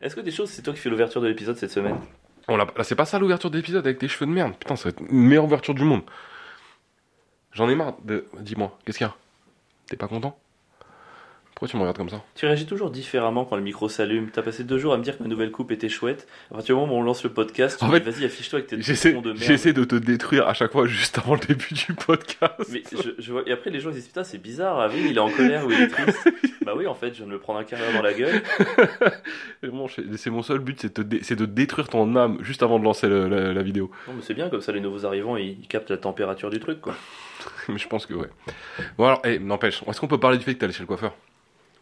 Est-ce que des choses, c'est toi qui fais l'ouverture de l'épisode cette semaine On l'a- Là, c'est pas ça l'ouverture de l'épisode avec tes cheveux de merde. Putain, ça va être une meilleure ouverture du monde. J'en ai marre de. Dis-moi, qu'est-ce qu'il y a? T'es pas content? Pourquoi tu me regardes comme ça? Tu réagis toujours différemment quand le micro s'allume. T'as passé deux jours à me dire que ma nouvelle coupe était chouette. À partir du moment où on lance le podcast, tu En me dis, vas-y, affiche-toi avec tes J'essaie de merde. j'essaie de te détruire à chaque fois juste avant le début du podcast. Mais je, je vois... Et après, les gens ils disent Putain, c'est bizarre, Avril, il est en colère ou il est triste. bah oui, en fait, je viens de me prendre un carré dans la gueule. Bon, c'est mon seul but, c'est de, te dé- c'est de détruire ton âme juste avant de lancer le- la, la vidéo. Non, mais c'est bien, comme ça, les nouveaux arrivants ils, ils captent la température du truc, quoi. Mais je pense que ouais. Bon alors, eh, n'empêche, est-ce qu'on peut parler du fait que allé chez le coiffeur?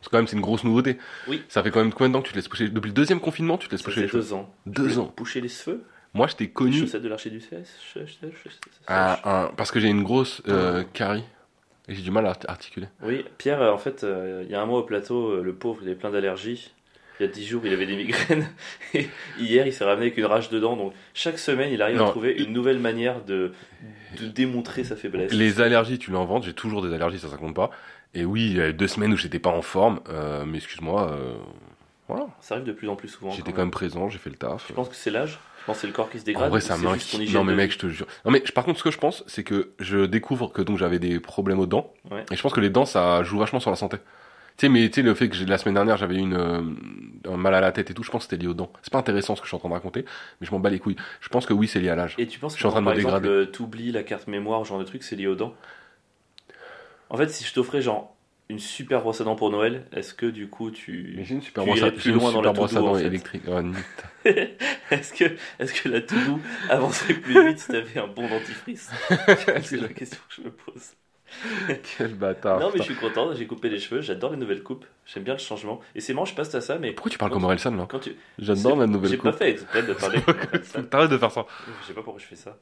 Parce que quand même, c'est une grosse nouveauté. Oui. Ça fait quand même combien de temps que tu te laisses pousser Depuis le deuxième confinement, tu te laisses pousser les cheveux deux ans. Deux ans. Boucher les cheveux Moi, je t'ai connu Chaussettes de l'archer du un- parce que j'ai une grosse euh, carie et j'ai du mal à art- articuler. Oui, Pierre, euh, en fait, euh, il y a un mois au plateau, le pauvre, il avait plein d'allergies. Il y a dix jours, il avait des migraines. Et hier, il s'est ramené avec une rage dedans. Donc, chaque semaine, il arrive Non. à trouver une nouvelle manière de, de démontrer sa faiblesse. Les allergies, tu l'inventes, j'ai toujours des allergies, ça, ça compte pas. Et oui, il y a eu deux semaines où j'étais pas en forme, euh, mais excuse-moi, euh, voilà. Ça arrive de plus en plus souvent. J'étais quand même présent, j'ai fait le taf. Je pense que c'est l'âge? Je pense que c'est le corps qui se dégrade. En vrai, ça m'inquiète. Non, mais mec, je te jure. Non, mais je- par contre, ce que je pense, c'est que je découvre que donc j'avais des problèmes aux dents. Ouais. Et je pense que les dents, ça joue vachement sur la santé. Tu sais, mais tu sais, le fait que la semaine dernière, j'avais eu une, euh, un mal à la tête et tout, je pense que c'était lié aux dents. C'est pas intéressant ce que je suis en train de raconter, mais je m'en bats les couilles. Je pense que oui, c'est lié à l'âge. Et tu penses Je que suis en train de me exemple, dégrader. euh, t'oublies la carte mémoire, genre de truc, c'est lié aux dents? En fait, si je t'offrais genre une super brosse à dents pour Noël, est-ce que du coup tu. Mais j'ai une super Tu brosse à, irais plus j'ai loin dans la brosse à dents en fait. électrique. Nique. Est-ce que, est que la to-do avancerait plus vite si t'avais un bon dentifrice? C'est la question que je me pose. Quel bâtard. non, mais je suis content, j'ai coupé les cheveux, j'adore les nouvelles coupes, j'aime bien le changement. Et c'est marrant, je passe à ça, mais Pourquoi tu parles comme Orelsan là quand tu. J'adore la nouvelle J'ai coupe. pas fait exprès de parler comme. T'arrêtes de faire ça. Je sais pas pourquoi je fais ça.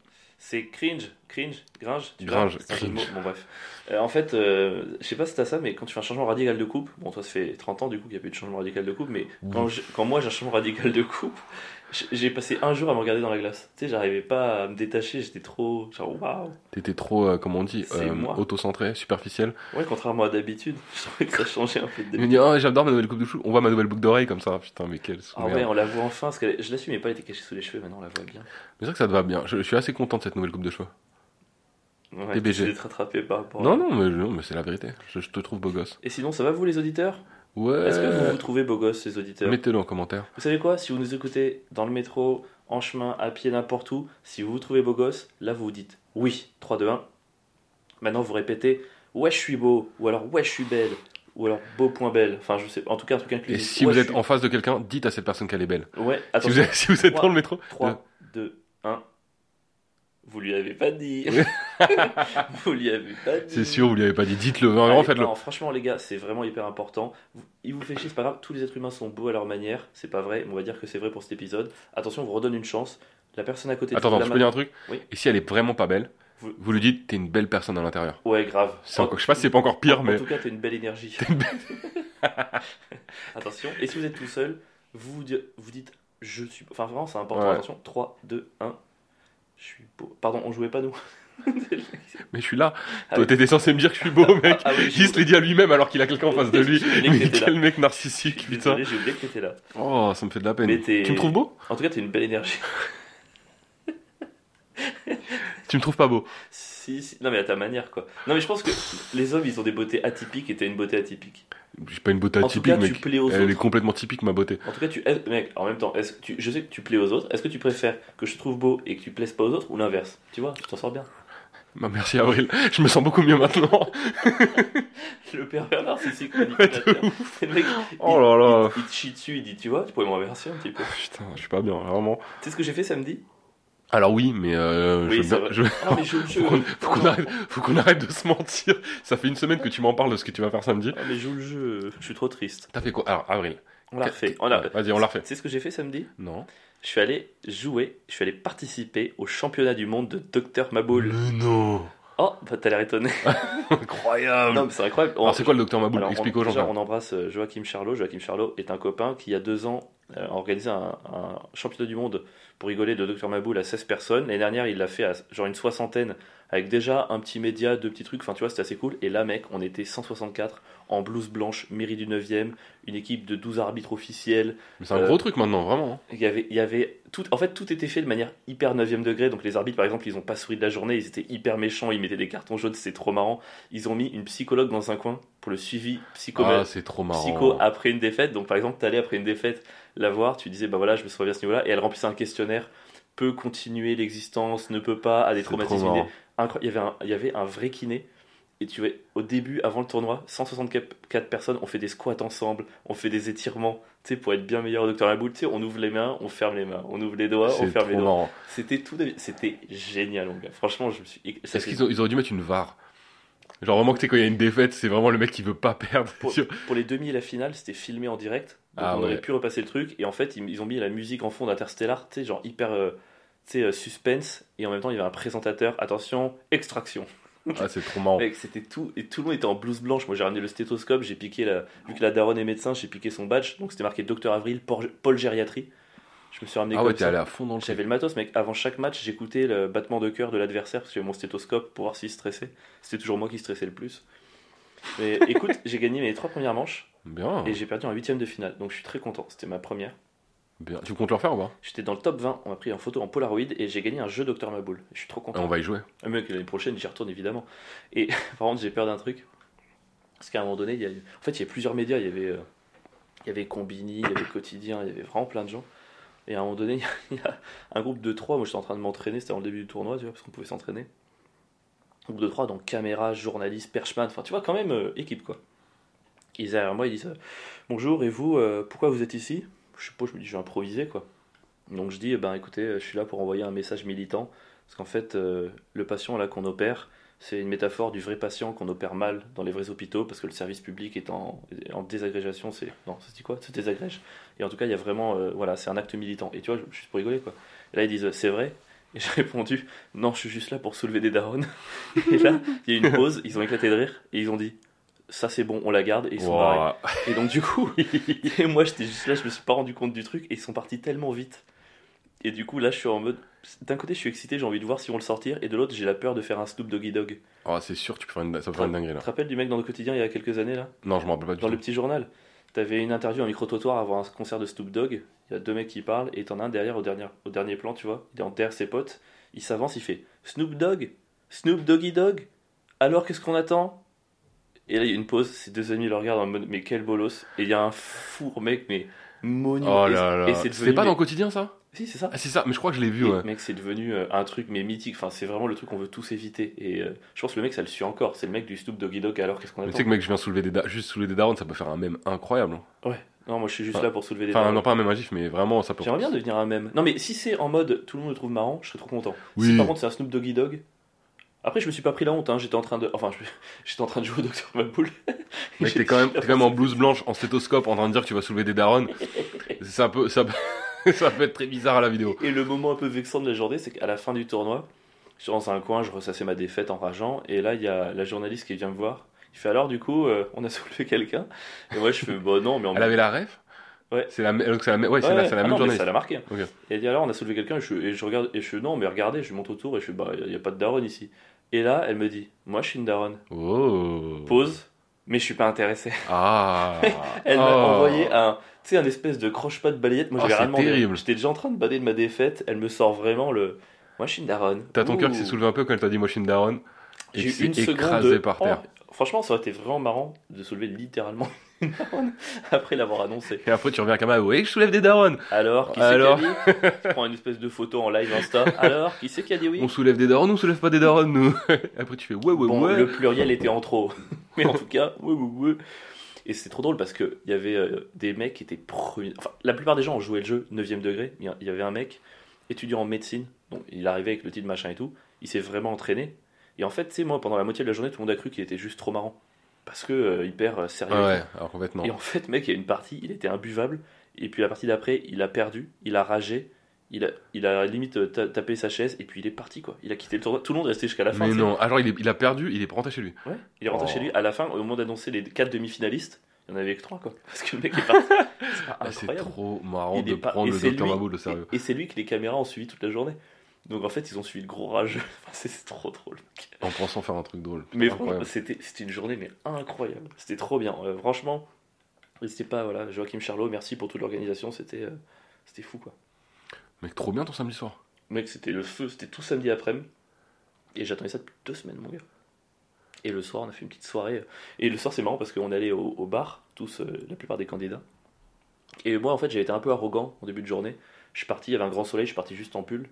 C'est cringe, cringe, gringe, tu Gringe, vois, cringe. mots. Bon bref. Euh, en fait, euh, je sais pas si t'as ça, mais quand tu fais un changement radical de coupe, bon toi ça fait 30 ans du coup qu'il n'y a plus de changement radical de coupe, mais quand, je- quand moi j'ai un changement radical de coupe, j'ai passé un jour à me regarder dans la glace. Tu sais, j'arrivais pas à me détacher, j'étais trop genre waouh. T'étais trop, euh, comment on dit, euh, auto-centré, superficiel. Ouais, contrairement à d'habitude, je trouvais que ça changeait un peu de Il me d'habitude. dit, oh, j'adore ma nouvelle coupe de cheveux. On voit ma nouvelle boucle d'oreille comme ça. Putain, mais quelle Ah ouais, on la voit enfin, parce que je l'assume, mais pas, elle était cachée sous les cheveux, maintenant on la voit bien. Mais c'est vrai que ça te va bien. Je, je suis assez content de cette nouvelle coupe de cheveux. Ouais, j'essaie d'être rattrapé par rapport à- Non, non, mais, non, mais c'est la vérité. Je, je te trouve beau gosse. Et sinon, ça va vous les auditeurs? Ouais. Est-ce que vous vous trouvez beau gosse, les auditeurs? Mettez-le en commentaire. Vous savez quoi? Si vous nous écoutez dans le métro, en chemin, à pied, n'importe où, si vous vous trouvez beau gosse, là vous vous dites oui, 3, 2, 1. Maintenant vous répétez ouais, je suis beau, ou alors ouais, je suis belle, ou alors beau point belle. Enfin, je sais, en tout cas, un truc Et inclusif. si Ouais, vous je êtes suis- en face de quelqu'un, dites à cette personne qu'elle est belle. Ouais, Si attention. vous êtes, si vous êtes dans le métro. 3, 2, 1. Vous lui avez pas dit. vous lui avez pas dit. C'est sûr, vous lui avez pas dit. Dites-le. Vraiment, faites-le. non, franchement, les gars, c'est vraiment hyper important. Il vous fait chier, c'est pas grave. Tous les êtres humains sont beaux à leur manière. C'est pas vrai, on va dire que c'est vrai pour cet épisode. Attention, on vous redonne une chance. La personne à côté de Attends, vous, attends, je peux dire un truc Oui. Et si elle est vraiment pas belle, Vous- vous, lui dites, t'es une belle personne à l'intérieur. Ouais, grave. En- encore- Je sais pas si c'est pas encore pire, en, mais. En tout cas, t'as une belle énergie. Une Attention. Et si vous êtes tout seul, vous vous di- vous dites je suis. Enfin, vraiment, c'est important. Ouais. Attention. 3, 2, 1. Je suis beau. Pardon, on jouait pas nous. Mais je suis là. Ah Toi, oui. t'étais censé me dire que je suis beau, mec. Ah oui, j'ai Il se l'est dit à lui-même alors qu'il a quelqu'un en face de lui. Mais là. quel mec narcissique, putain. J'ai oublié que t'étais là. Oh, ça me fait de la peine. Tu me trouves beau? En tout cas, t'as une belle énergie. Tu me trouves pas beau Si, si. Non, mais à ta manière, quoi. Non, mais je pense que les hommes, ils ont des beautés atypiques et t'as une beauté atypique. J'ai pas une beauté En tout atypique, cas, tu mec. plais aux Elle est complètement typique, ma beauté. En tout cas, tu. Mec, en même temps, est-ce que tu... je sais que tu plais aux autres. Est-ce que tu préfères que je te trouve beau et que tu plaises pas aux autres ou l'inverse? Tu vois, tu t'en sors bien. Bah, merci, Avril. Je me sens beaucoup mieux maintenant. Le pervers narcissique Ouais, manipulateur. Le mec, Oh là là. il, il te chie dessus, il dit Tu vois, tu pourrais me renverser un petit peu. Putain, je suis pas bien, vraiment. Tu sais ce que j'ai fait samedi? Alors oui, mais euh, Oui, je, c'est je- Ah, mais je faut qu'on arrête, faut qu'on arrête de se mentir. Ça fait une semaine que tu m'en parles de ce que tu vas faire samedi. Ah, mais je joue le jeu. Je suis trop triste. T'as fait quoi? Alors, Avril. On l'a refait. On l'a- Vas-y, on l'a refait. Tu sais ce que j'ai fait samedi? Non. Je suis allé jouer, je suis allé participer au championnat du monde de Dr Maboul. Mais non. Oh, bah, t'as l'air étonné. Incroyable. non, mais c'est incroyable. Alors, c'est quoi le docteur Maboul? Alors, Explique on, aux gens. déjà, quand même. on embrasse euh, Joachim Charlot. Joachim Charlot est un copain qui, il y a deux ans, euh, a organisé un, un championnat du monde pour rigoler de Dr Maboul à 16 personnes. L'année dernière, il l'a fait à genre une soixantaine avec déjà un petit média, deux petits trucs. Enfin, tu vois, c'était assez cool. Et là, mec, on était 164. en blouse blanche, mairie du 9e, une équipe de 12 arbitres officiels. Mais c'est un Euh, gros truc maintenant, vraiment. hein. Il y avait, il y avait tout, en fait, tout était fait de manière hyper 9e degré. Donc les arbitres, par exemple, ils ont pas souri de la journée, ils étaient hyper méchants, ils mettaient des cartons jaunes, c'était trop marrant. Ils ont mis une psychologue dans un coin pour le suivi psycho, Ah, c'est trop marrant. psycho après une défaite. Donc par exemple, t'allais après une défaite la voir, tu disais, bah voilà, je me souviens à ce niveau-là, et elle remplissait un questionnaire peut continuer l'existence, ne peut pas, a des C'est traumatismes. Incroyable. Il y avait un, il y avait un vrai kiné. Et tu vois, au début, avant le tournoi, 164 personnes ont fait des squats ensemble, on fait des étirements, tu sais, pour être bien meilleur au docteur Laboule. Tu sais, on ouvre les mains, on ferme les mains, on ouvre les doigts, on ferme les doigts. C'était tout, c'était génial, mon gars. Franchement, je me suis. Est-ce qu'ils ont- ils auraient dû mettre une VAR? Genre vraiment que tu sais, quand il y a une défaite, c'est vraiment le mec qui veut pas perdre. pour, pour les demi et la finale, c'était filmé en direct. Donc Ah on ouais. aurait pu repasser le truc. Et en fait, ils, ils ont mis la musique en fond d'Interstellar, tu sais, genre hyper euh, tu sais, euh, suspense. Et en même temps, il y avait un présentateur. Attention, extraction. Ah, c'est trop marrant. Mec, c'était tout. Et tout le monde était en blouse blanche. Moi, j'ai ramené le stéthoscope. J'ai piqué la. Vu que la daronne est médecin, j'ai piqué son badge. Donc c'était marqué Docteur Avril, Paul, Gériatrie. Je me suis ramené Ah comme ouais, t'es allé à fond dans le. J'avais le matos, mec. Avant chaque match, j'écoutais le battement de cœur de l'adversaire parce que mon stéthoscope pour voir s'il stressait. C'était toujours moi qui stressais le plus. Mais écoute, j'ai gagné mes trois premières manches Bien, et j'ai perdu en huitième de finale. Donc je suis très content. C'était ma première. Bien. Tu comptes le refaire ou pas? J'étais dans le top 20. On m'a pris en photo en Polaroid et j'ai gagné un jeu Dr Maboul. Je suis trop Ah, content. On va y jouer. Ah, mec, l'année prochaine, j'y retourne évidemment. Et par contre, j'ai peur d'un truc. Parce qu'à un moment donné, il y a, en fait, il y a plusieurs médias. Il y avait, euh, il y avait Combini, il y avait Quotidien, il y avait vraiment plein de gens. Et à un moment donné, il y a un groupe de trois. Moi, j'étais en train de m'entraîner. C'était avant le début du tournoi, tu vois, parce qu'on pouvait s'entraîner. Groupe de trois, donc caméra, journaliste, perchman. Enfin, tu vois, quand même, euh, équipe quoi. Ils derrière moi, ils disent euh, Bonjour, et vous, euh, pourquoi vous êtes ici? Je je me dis, je vais improviser quoi. Donc je dis, eh ben écoutez, euh, je suis là pour envoyer un message militant. Parce qu'en fait, euh, le patient là qu'on opère, c'est une métaphore du vrai patient qu'on opère mal dans les vrais hôpitaux parce que le service public est en, désagrégation. C'est non, ça se dit quoi? Se désagrège. Et en tout cas, il y a vraiment, euh, voilà, c'est un acte militant. Et tu vois, je suis pour rigoler quoi. Là ils disent, c'est vrai? Et j'ai répondu, non, je suis juste là pour soulever des darons. Et là, il y a une pause. Ils ont éclaté de rire et ils ont dit, ça c'est bon, on la garde. Et ils sont barrés. Et donc du coup, et moi j'étais juste là, je me suis pas rendu compte du truc et ils sont partis tellement vite. Et du coup là je suis en mode, d'un côté je suis excité, j'ai envie de voir si on le sortir, et de l'autre j'ai la peur de faire un Snoop Doggy Dog. Ah, c'est sûr, tu peux faire une... ça peut faire une dinguerie Tu là. te rappelles du mec dans le quotidien il y a quelques années là? Non, je me rappelle pas du Dans le petit journal T'avais une interview en micro-trottoir avant un concert de Snoop Dogg, il y a deux mecs qui parlent, et t'en as un derrière au dernier, au dernier plan, tu vois, il est en derrière ses potes, il s'avance, il fait Snoop Dogg Snoop Doggy Dog Alors qu'est-ce qu'on attend? Et là il y a une pause, ses deux amis le regardent en mode mais quel bolos, et il y a un four mec, mais monument. Oh là là. et c'est devenu. pas mais- dans le quotidien ça? Si, c'est ça. Ah, c'est ça, mais je crois que je l'ai vu, Et, ouais. Mec, c'est devenu euh, un truc mais mythique. Enfin, c'est vraiment le truc qu'on veut tous éviter. Et euh, je pense que le mec, ça le suit encore. C'est le mec du Snoop Doggy Dog. Alors qu'est-ce qu'on Mais attend tu sais que mec, je viens soulever des da- juste soulever des darons, ça peut faire un mème incroyable. hein. Non, moi, je suis juste Enfin, là pour soulever des. Enfin, non pas un mème à gif, mais vraiment ça peut. J'aimerais bien devenir un mème. Non, mais si c'est en mode tout le monde le trouve marrant, je serais trop content. Oui. Si par contre c'est un Snoop Doggy Dog. Après, je me suis pas pris la honte. Hein. J'étais en train de. Enfin, j'étais en train de jouer au Docteur Maboul. Mec, t'es quand même, t'es quand même en blouse blanche, en stéthoscope, en train de dire que tu vas soulever des darons. Ça peut, ça, ça peut être très bizarre à la vidéo. Et le moment un peu vexant de la journée, c'est qu'à la fin du tournoi, je suis dans un coin, je ressassais ma défaite en rageant, et là il y a la journaliste qui vient me voir. Il fait alors du coup, euh, on a soulevé quelqu'un? Et moi je fais bah non, mais on Elle avait la ref? Ouais. C'est la, même- c'est la, même- ouais, c'est Ouais, la, c'est la Ah même non, mais journée. Ça l'a marqué. Et elle dit alors on a soulevé quelqu'un et je, et je regarde et je fais non mais regardez, je lui montre autour et je fais bah il n'y a pas de daronne ici. Et là elle me dit moi je suis une daronne. Oh. Pause. Mais je suis pas intéressé. Ah. Elle m'a Oh. envoyé un, tu sais, un espèce de croche-pas de balayette. Moi, Oh, j'avais terrible. J'étais déjà en train de bader de ma défaite. Elle me sort vraiment le. Moi, je suis une daronne. T'as ton cœur qui s'est soulevé un peu quand elle t'a dit moi je suis une daronne. Et J'ai eu une s'est seconde écrasé de- par terre. franchement, ça aurait été vraiment marrant de soulever littéralement après l'avoir annoncé. Et après tu reviens à Kama, oui, je soulève des darons. Alors, qui Alors c'est qui a dit Je prends une espèce de photo en live Insta. Alors, qui c'est qui a dit oui On soulève des darons, on soulève pas des darons, nous. après tu fais ouais, ouais, Bon, ouais. le pluriel était en trop. Mais en tout cas, ouais, ouais, ouais. Et c'est trop drôle parce qu'il y avait euh, des mecs qui étaient premiers. Enfin, la plupart des gens ont joué le jeu 9ème degré. Il y a- il y avait un mec, étudiant en médecine, donc il arrivait avec le titre machin et tout. Il s'est vraiment entraîné. Et en fait, tu sais, moi, pendant la moitié de la journée, tout le monde a cru qu'il était juste trop marrant. Parce que euh, hyper euh, sérieux. Ah ouais, alors non. Et en fait, mec, il y a une partie, il était imbuvable. Et puis la partie d'après, il a perdu, il a ragé. Il a, il a limite euh, ta- tapé sa chaise et puis il est parti quoi. Il a quitté le tournoi. Tout le monde est resté jusqu'à la fin. Mais non, alors il, est- il a perdu, il est rentré chez lui. Ouais, il est rentré Oh. chez lui. À la fin, au moment d'annoncer les quatre demi-finalistes, il n'y en avait que trois, quoi. Parce que le mec est parti. C'est Ah, trop marrant Il de prendre le lui- Maboul au sérieux. Et, et c'est lui que les caméras ont suivi toute la journée. Donc en fait, ils ont suivi le gros rageux. Enfin, c'est trop drôle. En pensant faire un truc drôle. Mais franchement, c'était c'était une journée mais incroyable. C'était trop bien. Euh, franchement, n'hésitez pas, voilà, Joachim Charlot, merci pour toute l'organisation. C'était euh, c'était fou quoi. Mec, trop bien ton samedi soir. Mec, c'était le feu. C'était tout samedi après-midi. Et j'attendais ça depuis deux semaines, mon gars. Et le soir, on a fait une petite soirée. Et le soir, c'est marrant parce qu'on est allé au, au bar, tous, euh, la plupart des candidats. Et moi, en fait, j'avais été un peu arrogant en début de journée. Je suis parti, il y avait un grand soleil, je suis parti juste en pull.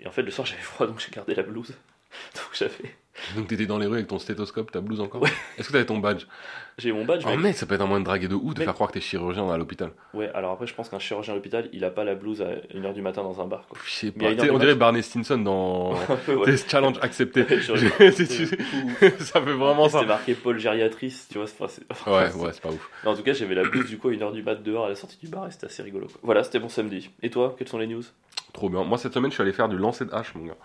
Et en fait, le soir, j'avais froid, donc j'ai gardé la blouse. Donc j'avais. Donc t'étais dans les rues avec ton stéthoscope, ta blouse encore Ouais. Est-ce que t'avais ton badge? J'ai mon badge, Oh mec, ça peut être un moyen de draguer de ouf, de faire croire que t'es chirurgien à l'hôpital. Ouais, alors après, je pense qu'un chirurgien à l'hôpital, il a pas la blouse à 1h du matin dans un bar, quoi. Je sais Mais pas. on dirait. Barney Stinson dans ouais. Challenge accepté. C'est- ça fait vraiment ça. C'était marqué Paul Gériatrice, tu vois. c'est- c'est- Ouais, ouais, c'est pas ouf. Non, en tout cas, j'avais la blouse du coup à 1h du mat dehors à la sortie du bar et c'était assez rigolo. quoi. Voilà, c'était mon samedi. Et toi, quelles sont les news? Trop bien. Moi, cette semaine, je suis allé faire du lancer de hache, mon gars.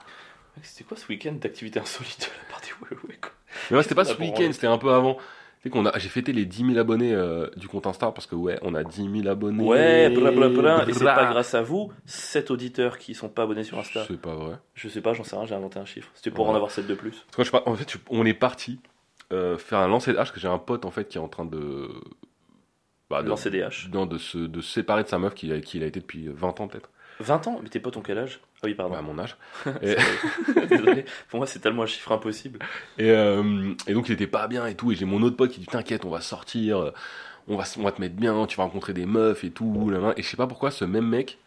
C'était quoi ce week-end d'activité insolite de la ouais, ouais, quoi. Mais ouais, c'était pas ce week-end, c'était un peu avant. Qu'on a, j'ai fêté les 10 000 abonnés euh, du compte Insta parce que ouais, on a 10 000 abonnés. Ouais, blablabla. Et c'est pas grâce à vous, 7 auditeurs qui sont pas abonnés sur Insta. C'est pas vrai. Je sais pas, j'en sais rien, j'ai inventé un chiffre. C'était pour Ouais. en avoir 7 de plus. Parce que je sais pas, en fait, on est parti euh, faire un lancer de hache parce que j'ai un pote en fait qui est en train de. Bah, de, Lancer des haches. non, de, se, de se séparer de sa meuf qui, a- qui il a été depuis 20 ans peut-être. 20 ans Mais tes potes ont quel âge? Ah oui, pardon. Ouais, à mon âge. Désolé. Pour moi, c'est tellement un chiffre impossible. Et, euh, et donc il était pas bien et tout. Et j'ai mon autre pote qui dit T'inquiète, on va sortir, euh, on va, on va te mettre bien, tu vas rencontrer des meufs et tout. Et je sais pas pourquoi ce même mec.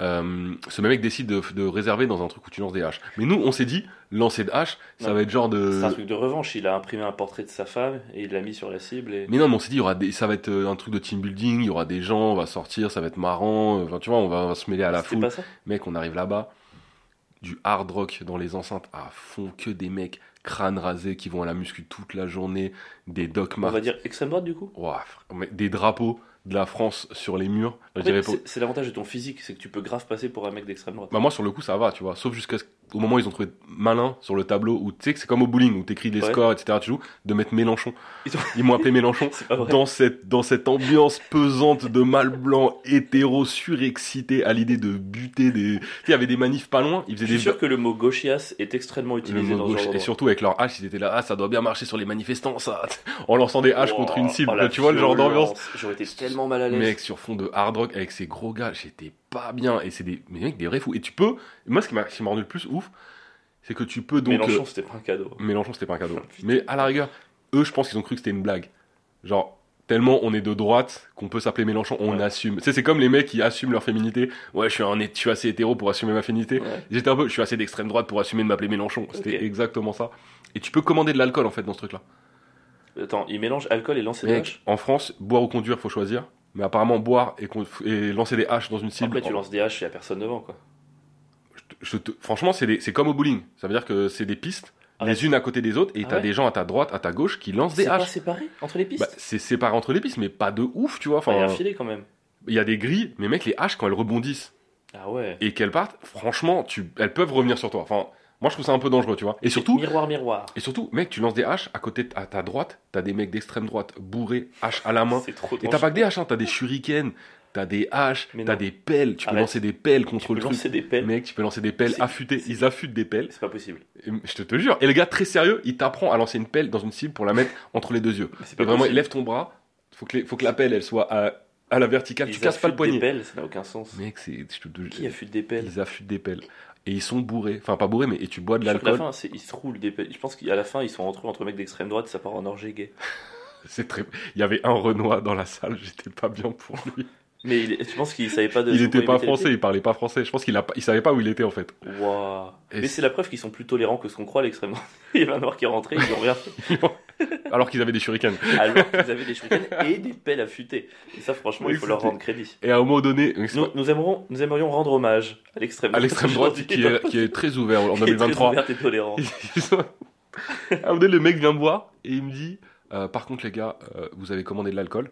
Euh, ce même mec décide de, de réserver dans un truc où tu lances des haches. Mais nous, on s'est dit, lancer de haches, ça Non. va être genre de. C'est un truc de revanche. Il a imprimé un portrait de sa femme et il l'a mis sur la cible. Et... Mais non, mais on s'est dit, il y aura des, ça va être euh, un truc de team building, il y aura des gens, on va sortir, ça va être marrant. euh, Enfin, tu vois, on va, on va se mêler à la foule. pas ça Mec, on arrive là-bas, du hard rock dans les enceintes à fond, que des mecs crâne rasé qui vont à la muscu toute la journée, des Doc On Martens, va dire extrême droite du coup Ouah, des drapeaux de la France sur les murs. Je En fait, dirais pas- c'est- l'avantage de ton physique, c'est que tu peux grave passer pour un mec d'extrême droite. Bah moi sur le coup ça va, tu vois. Sauf jusqu'au moment où ils ont trouvé malin sur le tableau où tu sais que c'est comme au bowling où t'écris Ouais. scores, etc. Tu joues de mettre Mélenchon. Ils ont- Ils m'ont appelé Mélenchon. Dans cette, dans cette ambiance pesante de mâle blanc, hétéro, surexcité à l'idée de buter des. Tu sais, il y avait des manifs pas loin, ils Je faisaient suis des. sûr que le mot gauchias est extrêmement le utilisé mot dans gauche, genre et surtout avec leur hache, ils étaient là, ah ça doit bien marcher sur les manifestants, ça, en lançant des haches contre une cible, oh, tu vois le genre d'ambiance. J'aurais été tellement mal à l'aise. Mec, sur fond de hard rock avec ces gros gars, j'étais pas bien. Et c'est des, mais mec, des vrais fous. Et tu peux, moi, ce qui m'a rendu le plus ouf, c'est que tu peux donc. Mélenchon, euh, c'était pas un cadeau. Mélenchon, c'était pas un cadeau. Mais à la rigueur, eux, je pense qu'ils ont cru que c'était une blague. Genre, tellement on est de droite qu'on peut s'appeler Mélenchon, on Ouais. assume. Tu sais, c'est comme les mecs qui assument leur féminité. Ouais, je suis, un, je suis assez hétéro pour assumer ma féminité. Ouais. J'étais un peu, je suis assez d'extrême droite pour assumer de m'appeler Mélenchon. C'était exactement ça. Et tu peux commander de l'alcool en fait dans ce truc-là. Attends, il mélange alcool et lancer haches en France, boire ou conduire, faut choisir. Mais apparemment, boire et, et lancer des haches dans une cible. Après, tu lances des haches, il y a personne devant, quoi. je te- franchement, c'est c'est comme au bowling. Ça veut dire que c'est des pistes, Arrête. les unes à côté des autres, et Ah t'as ouais des gens à ta droite, à ta gauche qui lancent des C'est pas haches. séparé entre les pistes Bah, c'est séparé entre les pistes, mais pas de ouf, tu vois. Enfin, il y a un filet quand même. il y a des grilles, mais mec, les haches, quand elles rebondissent Ah ouais. et qu'elles partent, franchement, tu, elles peuvent revenir sur toi. Enfin, moi, je trouve ça un peu dangereux, tu vois. Et surtout, Miroir, miroir. et surtout, mec, tu lances des haches à côté, à ta droite, t'as des mecs d'extrême droite bourrés, haches à la main. C'est trop Et t'as pas que des haches, hein, t'as des shurikens, t'as des haches, t'as des pelles, tu peux Arrête. lancer des pelles Tu contre peux le truc. lancer des pelles. Mec, tu peux lancer des pelles affûtées, ils affûtent des pelles. C'est pas possible. Et je te, te jure. Et le gars, très sérieux, il t'apprend à lancer une pelle dans une cible pour la mettre entre les deux yeux. C'est Et pas vraiment, il lève ton bras. Faut que, les- faut que la pelle, elle soit à, à la verticale. Ils tu casses pas le affûtent poignet. Des pelles, ça n'a aucun sens. Mec, c'est. Qui affûte des pelles? Ils affûtent des pelles. Et ils sont bourrés. Enfin, pas bourrés, mais et tu bois de qu'à la l'alcool. fin, ils se roulent des. Je pense qu'à la fin, ils sont entre eux, entre mecs d'extrême droite, ça part en orgie gay. C'est très. Il y avait un Renoir dans la salle. J'étais pas bien pour lui. Mais il tu penses qu'il savait pas de. Il était pas français. Il parlait pas français. Je pense qu'il a, pas- il savait pas où il était en fait. Waouh. Mais c'est la preuve qu'ils sont plus tolérants que ce qu'on croit à l'extrême droite. Il y avait un noir qui est rentré, ils ont rien fait. Alors qu'ils avaient des shurikens. Alors qu'ils avaient des shurikens et des pelles affûtées. Et ça, franchement, il faut leur rendre crédit. Et à un moment donné, Nous, nous, aimerons, nous aimerions rendre hommage à l'extrême à l'extrême droite, qui est, qui est très ouvert en qui est très 2023. ouverte et sont- À un moment donné, le mec vient me voir et il me dit euh, Par contre, les gars, euh, vous avez commandé de l'alcool.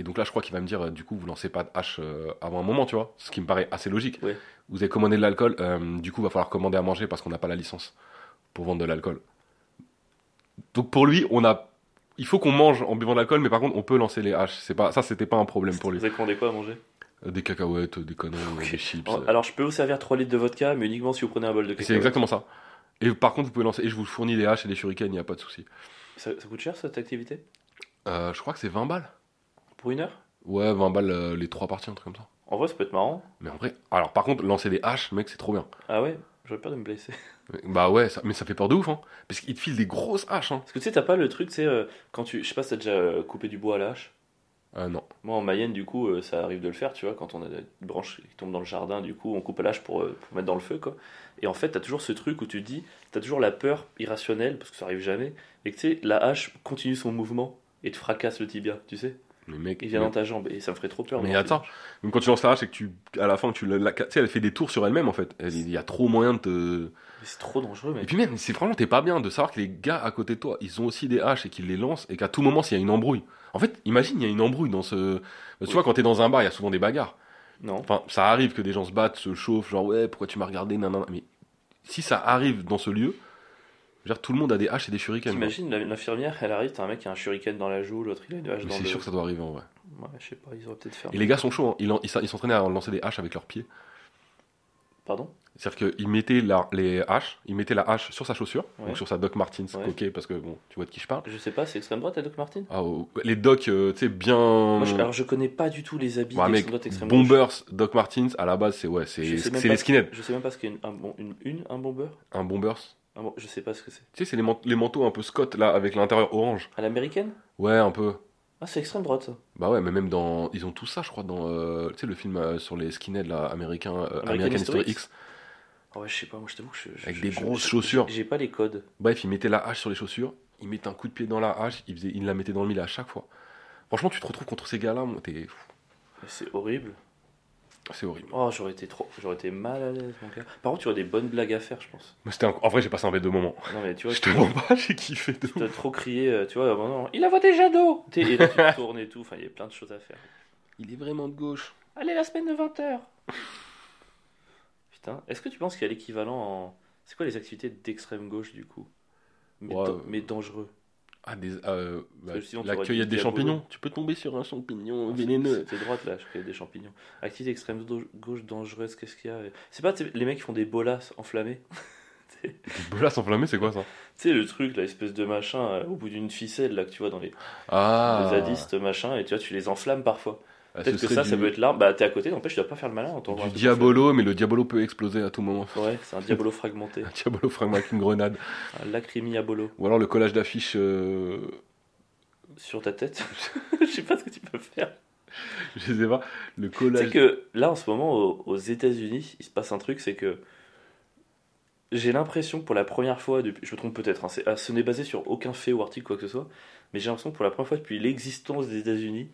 Et donc là, je crois qu'il va me dire euh, Du coup, vous lancez pas de hache euh, avant un moment, tu vois. Ce qui me paraît assez logique. Vous avez commandé de l'alcool, euh, du coup, va falloir commander à manger parce qu'on n'a pas la licence pour vendre de l'alcool. Donc pour lui, on a. Il faut qu'on mange en buvant de l'alcool, mais par contre, on peut lancer les haches. C'est pas ça, c'était pas un problème pour lui. Vous avez quoi à manger? Euh, Des cacahuètes, des conneries, Ok. des chips. Alors, euh. alors, je peux vous servir 3 litres de vodka, mais uniquement si vous prenez un bol de cacao. C'est exactement ça. Et par contre, vous pouvez lancer. Et je vous fournis des haches et des shurikens, il n'y a pas de souci. Ça, ça coûte cher cette activité? Euh, je crois que c'est 20 balles. Pour une heure? Ouais, 20 balles euh, les trois parties, un truc comme ça. En vrai, ça peut être marrant. Mais en vrai. Alors, par contre, lancer des haches, mec, c'est trop bien. Ah ouais? J'aurais peur de me blesser. Bah ouais, ça- mais ça fait peur de ouf, hein. Parce qu'il te file des grosses haches, hein. Parce que tu sais, t'as pas le truc, tu sais, euh, quand tu. Je sais pas si t'as déjà euh, coupé du bois à la hache. Ah non. Moi, en Mayenne, du coup, euh, ça arrive de le faire, tu vois, quand on a des branches qui tombent dans le jardin, du coup, on coupe à l'âge pour, euh, pour mettre dans le feu, quoi. Et en fait, t'as toujours ce truc où tu te dis, t'as toujours la peur irrationnelle, parce que ça arrive jamais, et que tu sais, la hache continue son mouvement et te fracasse le tibia, tu sais. Mais mec. Il vient mais- dans ta jambe, et ça me ferait trop peur. Mais attends, même quand tu lances la hache et que tu, à la fin, tu la, tu sais, elle fait des tours sur elle-même en fait. Elle- Il y a trop moyen de te. Mais C'est trop dangereux, Et mec. puis même, c'est franchement, t'es pas bien de savoir que les gars à côté de toi, ils ont aussi des haches et qu'ils les lancent et qu'à tout moment, s'il y a une embrouille. En fait, imagine, il y a une embrouille dans ce. Tu Oui. vois, quand t'es dans un bar, il y a souvent des bagarres. Non. Enfin, ça arrive que des gens se battent, se chauffent, genre ouais, pourquoi tu m'as regardé, nanana. Mais si ça arrive dans ce lieu, je veux dire, tout le monde a des haches et des shurikens. T'imagines, l'infirmière, elle arrive, t'as un mec qui a un shuriken dans la joue, l'autre il a une hache dans c'est le. sûr que ça doit arriver en vrai. Ouais, je sais pas, ils auraient peut-être fait. Et les gars sont chauds, hein. ils, en- ils, s'entraînaient à lancer des haches avec leurs pieds. Pardon? C'est-à-dire qu'ils mettaient la, les haches, ils mettaient la hache sur sa chaussure, Ouais. donc sur sa Doc Martens Ouais. coquée, parce que bon, tu vois de qui je parle. Je sais pas, c'est extrême droite, la Doc Martin Ah, oh, les Doc, euh, tu sais, bien. Moi, je- alors je connais pas du tout les habits Ouais, mec, droite, extrême. Bombers, Doc Martens, à la base, c'est ouais, c'est les skinheads. Je sais même pas ce qu'est une, un, bon- une, une- un bomber. Un Bombers? Bon- je sais pas ce que c'est. Tu sais, c'est les, man- les manteaux un peu Scott, là, avec l'intérieur orange. À l'américaine? Ouais, un peu. Ah, c'est extrême droite ça. Bah ouais, mais même dans. Ils ont tout ça, je crois, dans. euh, tu sais, le film euh, sur les skinheads, là, américains, euh, American American History History X. Ah ouais, je sais pas, moi je t'avoue que je. je- Avec je- des je- grosses je- chaussures. J'ai pas les codes. Bref, ils mettaient la hache sur les chaussures, ils mettaient un coup de pied dans la hache, ils, la mettaient dans le mille à chaque fois. Franchement, tu te retrouves contre ces gars-là, moi, t'es. C'est horrible. C'est horrible. Oh, j'aurais été trop. J'aurais été mal à l'aise, mon gars. Par contre, tu aurais des bonnes blagues à faire, je pense. Mais c'était un- En vrai, j'ai passé un bête de moment. Non, mais tu vois, Je te mens pas, j'ai kiffé de tu dois trop crier, euh, tu vois, maintenant, il a voté Jadot sais, Et là, tu te tournes et tout. Enfin, il y a plein de choses à faire. Il est vraiment de gauche. Allez, la semaine de 20h Putain, est-ce que tu penses qu'il y a l'équivalent en. C'est quoi les activités d'extrême gauche du coup? Mais, Ouais, dan- euh, mais dangereux. Ah, des, euh, bah, la cueillette des champignons. Tu peux tomber sur un champignon Ah, c'est- vénéneux. C'était droite là, je croyais des champignons. Activité extrême gauche dangereuse, qu'est-ce qu'il y a? C'est pas les mecs qui font des bolas enflammés Des bolas enflammées, c'est quoi ça? Tu sais, le truc, là, espèce de machin euh, au bout d'une ficelle là que tu vois dans les, Ah les zadistes, machin, et tu vois, tu les enflammes parfois. Ah, Peut-être que ça, ça peut être l'arme. Bah, t'es à côté, n'empêche, tu dois pas faire le malin en Du truc diabolo, mais le diabolo peut exploser à tout moment. Ouais, c'est un diabolo fragmenté. Un diabolo fragment avec une grenade. Un lacrymiabolo Ou alors le collage d'affiches. euh, sur ta tête. Je sais pas ce que tu peux faire. Je sais pas. Le Tu sais collage. que là, en ce moment, aux, États-Unis, il se passe un truc, c'est que j'ai l'impression que pour la première fois, depuis, je me trompe peut-être, hein, c'est- ah, ce n'est basé sur aucun fait ou article, quoi que ce soit, mais j'ai l'impression que pour la première fois depuis l'existence des États-Unis,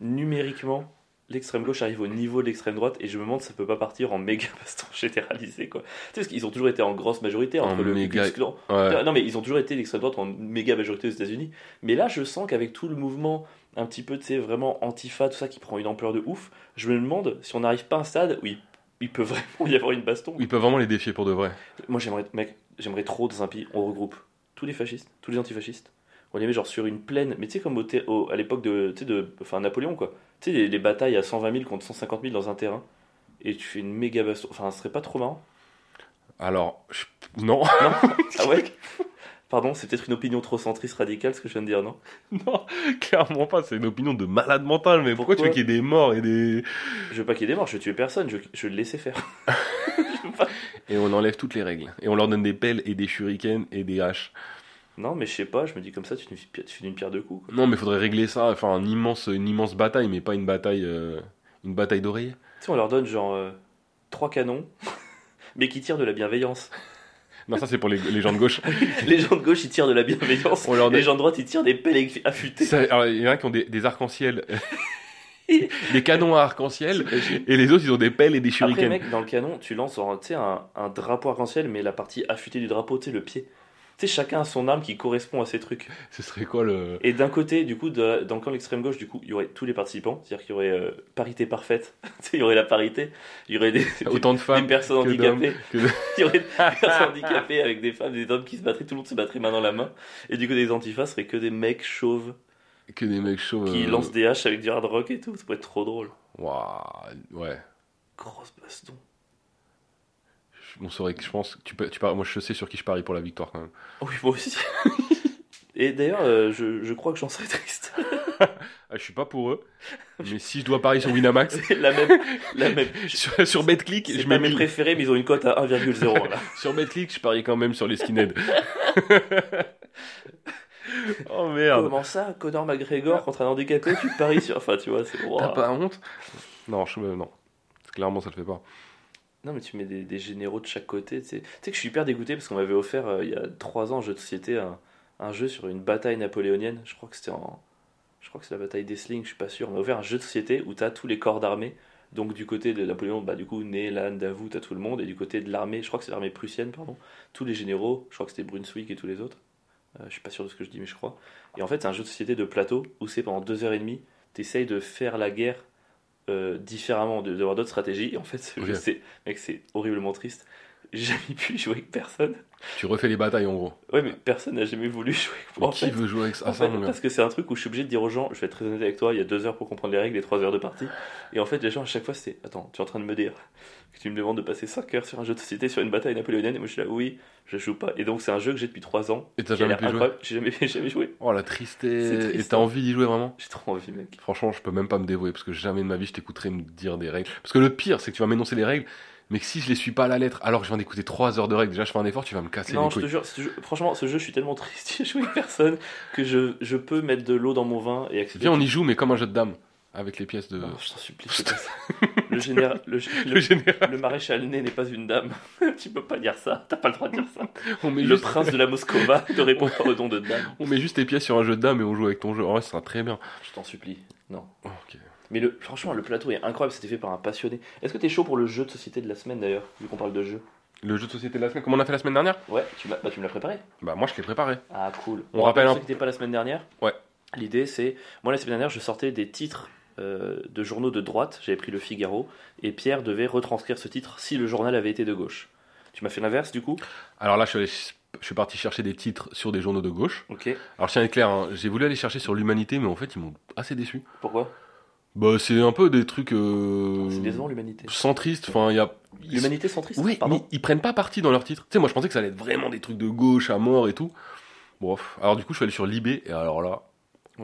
numériquement, l'extrême gauche arrive au niveau de l'extrême droite et je me demande si ça peut pas partir en méga baston généralisé, quoi. Tu sais, qu'ils ont toujours été en grosse majorité entre En le méga-. Ouais. Non, mais ils ont toujours été l'extrême droite en méga majorité aux États-Unis. Mais là, je sens qu'avec tout le mouvement, un petit peu, tu sais, vraiment antifa, tout ça qui prend une ampleur de ouf, je me demande si on n'arrive pas à un stade où il, il peut vraiment y avoir une baston. Ils peuvent vraiment les défier pour de vrai. Moi, j'aimerais, mec, j'aimerais trop dans un pays, on regroupe tous les fascistes, tous les antifascistes. On les met genre sur une plaine, mais tu sais, comme au à l'époque de, de, enfin, Napoléon, quoi. Tu sais, les, les batailles à 120 000 contre 150 000 dans un terrain. Et tu fais une méga baston. Enfin, ce serait pas trop marrant Alors, je- non. Non Ah ouais? Pardon, c'est peut-être une opinion trop centriste radicale ce que je viens de dire, non? Non, clairement pas. C'est une opinion de malade mental. Mais pourquoi, tu veux qu'il y ait des morts et des. Je veux pas qu'il y ait des morts, je veux tuer personne, je, je veux le laisser faire. Et on enlève toutes les règles. Et on leur donne des pelles et des shurikens et des haches. Non, mais je sais pas, je me dis comme ça, tu fais d'une pierre deux coups. quoi. Non, mais faudrait régler ça. Enfin, un immense, une immense bataille, mais pas une bataille. euh, Une bataille d'oreiller. Tu sais, on leur donne genre euh, trois canons, mais qui tirent de la bienveillance. Non, ça c'est pour les, les gens de gauche. Les gens de gauche, ils tirent de la bienveillance. On leur Les gens de droite, ils tirent des pelles affûtées. Ça- alors, il y en a qui ont des, des arcs-en-ciel, des canons à arc-en-ciel, et les autres ils ont des pelles et des Après, shurikens. mec, dans le canon, tu lances sais, un, un drapeau arc-en-ciel, mais la partie affûtée du drapeau, tu sais, le pied. Tu sais, chacun a son arme qui correspond à ces trucs. Ce serait quoi le. Et d'un côté, du coup, de- dans le camp de l'extrême gauche, du coup, il y aurait tous les participants, c'est-à-dire qu'il y aurait euh, parité parfaite, Tu sais, il y aurait la parité, il y aurait des, des- Autant de des femmes. personnes que d'hommes, handicapées, que de- il y aurait des personnes handicapées avec des femmes, des hommes qui se battraient, tout le monde se battrait main dans la main, et du coup, des antifas seraient que des mecs chauves Que des mecs chauds. qui euh, lancent des haches avec du hard rock et tout, ça pourrait être trop drôle. Waouh, ouais. Grosse baston. C'est vrai que je pense tu peux, tu paries- moi je sais sur qui je parie pour la victoire quand même. Oui, moi aussi. Et d'ailleurs, euh, je, je crois que j'en serais triste. Ah, je suis pas pour eux, mais si je dois parier sur Winamax, la même. La même. sur, sur BetClick, C'est je pas mets mes 1000. préférés, mais ils ont une cote à 1,0 là. Sur BetClick, je parie quand même sur les skinheads. oh merde. Comment ça, Conor McGregor contre un handicapé, tu paries sur. Enfin, tu vois, c'est. T'as Ouah. pas honte? Non, je non. Clairement, ça le fait pas. Non, mais tu mets des, des généraux de chaque côté. Tu sais Tu que je suis hyper dégoûté parce qu'on m'avait offert euh, il y a 3 ans, jeu de société, un, jeu sur une bataille napoléonienne. Je crois que c'était en. Je crois que c'est la bataille d'Essling, je suis pas sûr. On m'a offert un jeu de société où t'as tous les corps d'armée. Donc, du côté de Napoléon, bah, du coup, Né, Lannes, Davout, t'as tout le monde. Et du côté de l'armée, je crois que c'est l'armée prussienne, pardon. Tous les généraux, je crois que c'était Brunswick et tous les autres. Euh, je suis pas sûr de ce que je dis, mais je crois. Et en fait, c'est un jeu de société de plateau où c'est pendant 2h30, t'essayes de faire la guerre euh, différemment, de- d'avoir d'autres stratégies. Et en fait, jeu, c'est mec, c'est horriblement triste. J'ai jamais pu jouer avec personne. Tu refais les batailles en gros. Ouais, mais personne n'a jamais voulu jouer avec moi. qui fait. veut jouer avec ça, En fait, gars parce que c'est un truc où je suis obligé de dire aux gens, je vais être très honnête avec toi, il y a deux heures pour comprendre les règles et trois heures de partie. Et en fait, les gens à chaque fois, c'était Attends, tu es en train de me dire que tu me demandes de passer 5 heures sur un jeu de société sur une bataille napoléonienne Et moi, je suis là, oui, je joue pas. Et donc, c'est un jeu que j'ai depuis 3 ans. Et t'as jamais pu jouer. J'ai jamais, jamais joué. Oh la C'est tristesse. triste, Et t'as hein. envie d'y jouer vraiment? J'ai trop envie, mec. Franchement, je peux même pas me dévouer parce que jamais de ma vie je t'écouterai me dire des règles. Parce que le pire, c'est que tu vas m'énoncer les règles, mais que si je les suis pas à la lettre, alors que je viens d'écouter 3 heures de règles, déjà je fais un effort, tu vas me casser Non, les je te couilles. jure, ce jeu- franchement, ce jeu, je suis tellement triste. J'ai joué avec personne que je, je peux mettre de l'eau dans mon vin et accepter. Viens, on y joue, mais comme un jeu de dames, avec les pièces de. Non, je t'en supplie, c'est pas ça. Le, général, le, Le le, général, le maréchal Ney n'est pas une dame. tu peux pas dire ça. T'as pas le droit de dire ça. on met, Le juste... prince de la Moscova ne répond pas au don de dame. on met juste tes pièces sur un jeu de dames et on joue avec ton jeu. En vrai, ça sera très bien. Je t'en supplie. Non. Oh, ok. Mais le, franchement, le plateau est incroyable. C'était fait par un passionné. Est-ce que t'es chaud pour le jeu de société de la semaine d'ailleurs, vu qu'on parle de jeu? Le jeu de société de la semaine, comme on a fait la semaine dernière? Ouais, tu, bah, tu me l'as préparé. Bah, moi je l'ai préparé. Ah, cool. On rappelle pour un- ceux qui pas la semaine dernière. Ouais. L'idée, c'est. Moi, la semaine dernière, je sortais des titres euh, de journaux de droite. J'avais pris le Figaro. Et Pierre devait retranscrire ce titre si le journal avait été de gauche. Tu m'as fait l'inverse, du coup? Alors là, je suis, allé- je suis parti chercher des titres sur des journaux de gauche. Ok. Alors, tiens à être clair, hein, j'ai voulu aller chercher sur l'humanité, mais en fait, ils m'ont assez déçu. Pourquoi? Bah, c'est un peu des trucs. euh, C'est décevant, l'humanité. centristes. Enfin, il y a. L'humanité centriste Oui, pardon. mais ils prennent pas parti dans leurs titres. Tu sais, moi je pensais que ça allait être vraiment des trucs de gauche à mort et tout. Bon, alors du coup, je suis allé sur Libé, et alors là,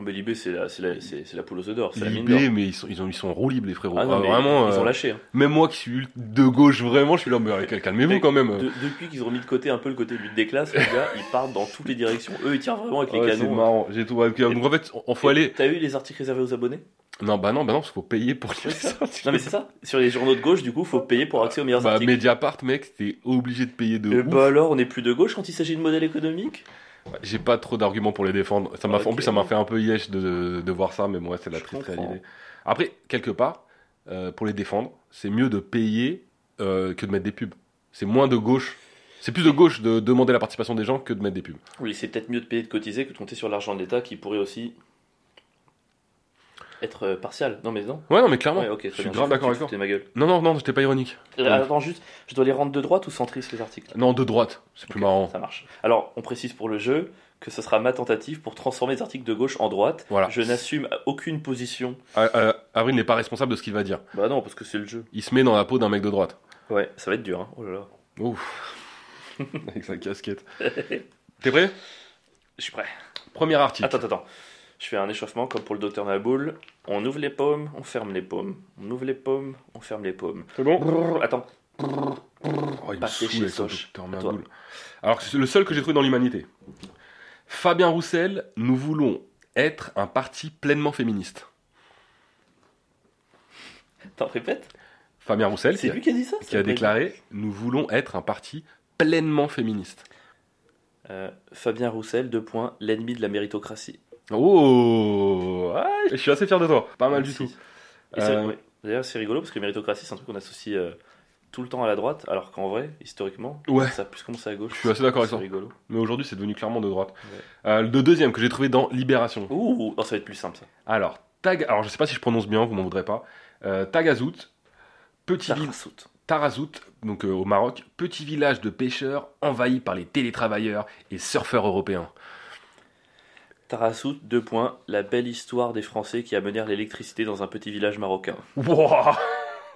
Mais Libé, c'est la, c'est la, c'est, c'est la poule aux œufs d'or. C'est la mine d'or. Libé, mais ils sont, ils, ont, ils sont roue libre, les frérots. Ah non, Ah, mais vraiment, ils euh, ont lâché. hein. même moi qui suis de gauche, vraiment, je suis là, mais calmez-vous Mais quand même. De- depuis qu'ils ont mis de côté un peu le côté lutte des classes, les gars, ils partent dans toutes les directions. Eux, ils tirent vraiment avec les Ouais, c'est canons. marrant, j'ai tout. Donc en fait, on faut Et aller. T'as eu les articles réservés aux abonnés? Non, bah non, bah non, parce qu'il faut payer pour les ça. Non, mais c'est ça. Sur les journaux de gauche, du coup, faut payer pour accès aux meilleurs Bah, articles. Mediapart, mec, t'es obligé de payer de Et ouf. bah alors, on est plus de gauche quand il s'agit de modèle économique J'ai pas trop d'arguments pour les défendre. Ça m'a. En plus, ça m'a fait un peu yesh de, de voir ça, mais moi, c'est la Je triste comprends. réalité. Après, quelque part, euh, pour les défendre, c'est mieux de payer euh, que de mettre des pubs. C'est moins de gauche. C'est plus de gauche de demander la participation des gens que de mettre des pubs. Oui, c'est peut-être mieux de payer de cotiser que de compter sur l'argent de l'État qui pourrait aussi être euh, partial. Non, mais non. Ouais, non, mais clairement. Ouais, ok, très je suis bien. grave d'accord avec toi. ma gueule. Non, non, non, j'étais pas ironique. Euh, Attends, juste, je dois les rendre de droite ou centriste les articles? Non, de droite. C'est plus marrant. Ça marche. Alors, on précise pour le jeu que ce sera ma tentative pour transformer les articles de gauche en droite. Voilà. Je n'assume aucune position. Euh, Avril n'est pas responsable de ce qu'il va dire. Bah non, parce que c'est le jeu. Il se met dans la peau d'un mec de droite. Ouais, ça va être dur, hein. Oh là là. Ouf. avec sa casquette. T'es prêt? Je suis prêt. Premier article. Attends, attends. Je fais un échauffement comme pour le docteur Naboul. On ouvre les paumes, on ferme les paumes. On ouvre les paumes, on ferme les paumes. C'est bon Brrr, attends. Oh, il me chez Soch. Alors, c'est le seul que j'ai trouvé dans l'humanité. Fabien Roussel, nous voulons être un parti pleinement féministe. T'en répètes? Fabien Roussel qui lui qui a dit ça qui a déclaré Nous voulons être un parti pleinement féministe. Euh, Fabien Roussel, deux points, l'ennemi de la méritocratie. Oh ah, Je suis assez fier de toi. Pas mal du tout. Euh, ouais. D'ailleurs, c'est rigolo parce que méritocratie, c'est un truc qu'on associe euh, tout le temps à la droite, alors qu'en vrai, historiquement, Ouais. ça a plus commencé à gauche. Je suis assez d'accord avec C'est toi. rigolo. Mais aujourd'hui, c'est devenu clairement de droite. Euh, le deuxième que j'ai trouvé dans Libération. Ouh, oh, ça va être plus simple ça. Alors, Tag, alors je sais pas si je prononce bien, vous m'en voudrez pas. Tagazout, petit Tarasout. Tarazout, donc au Maroc, petit village de pêcheurs envahi par les télétravailleurs et surfeurs européens. Tarasout, deux points, la belle histoire des Français qui amenèrent l'électricité dans un petit village marocain. Wouah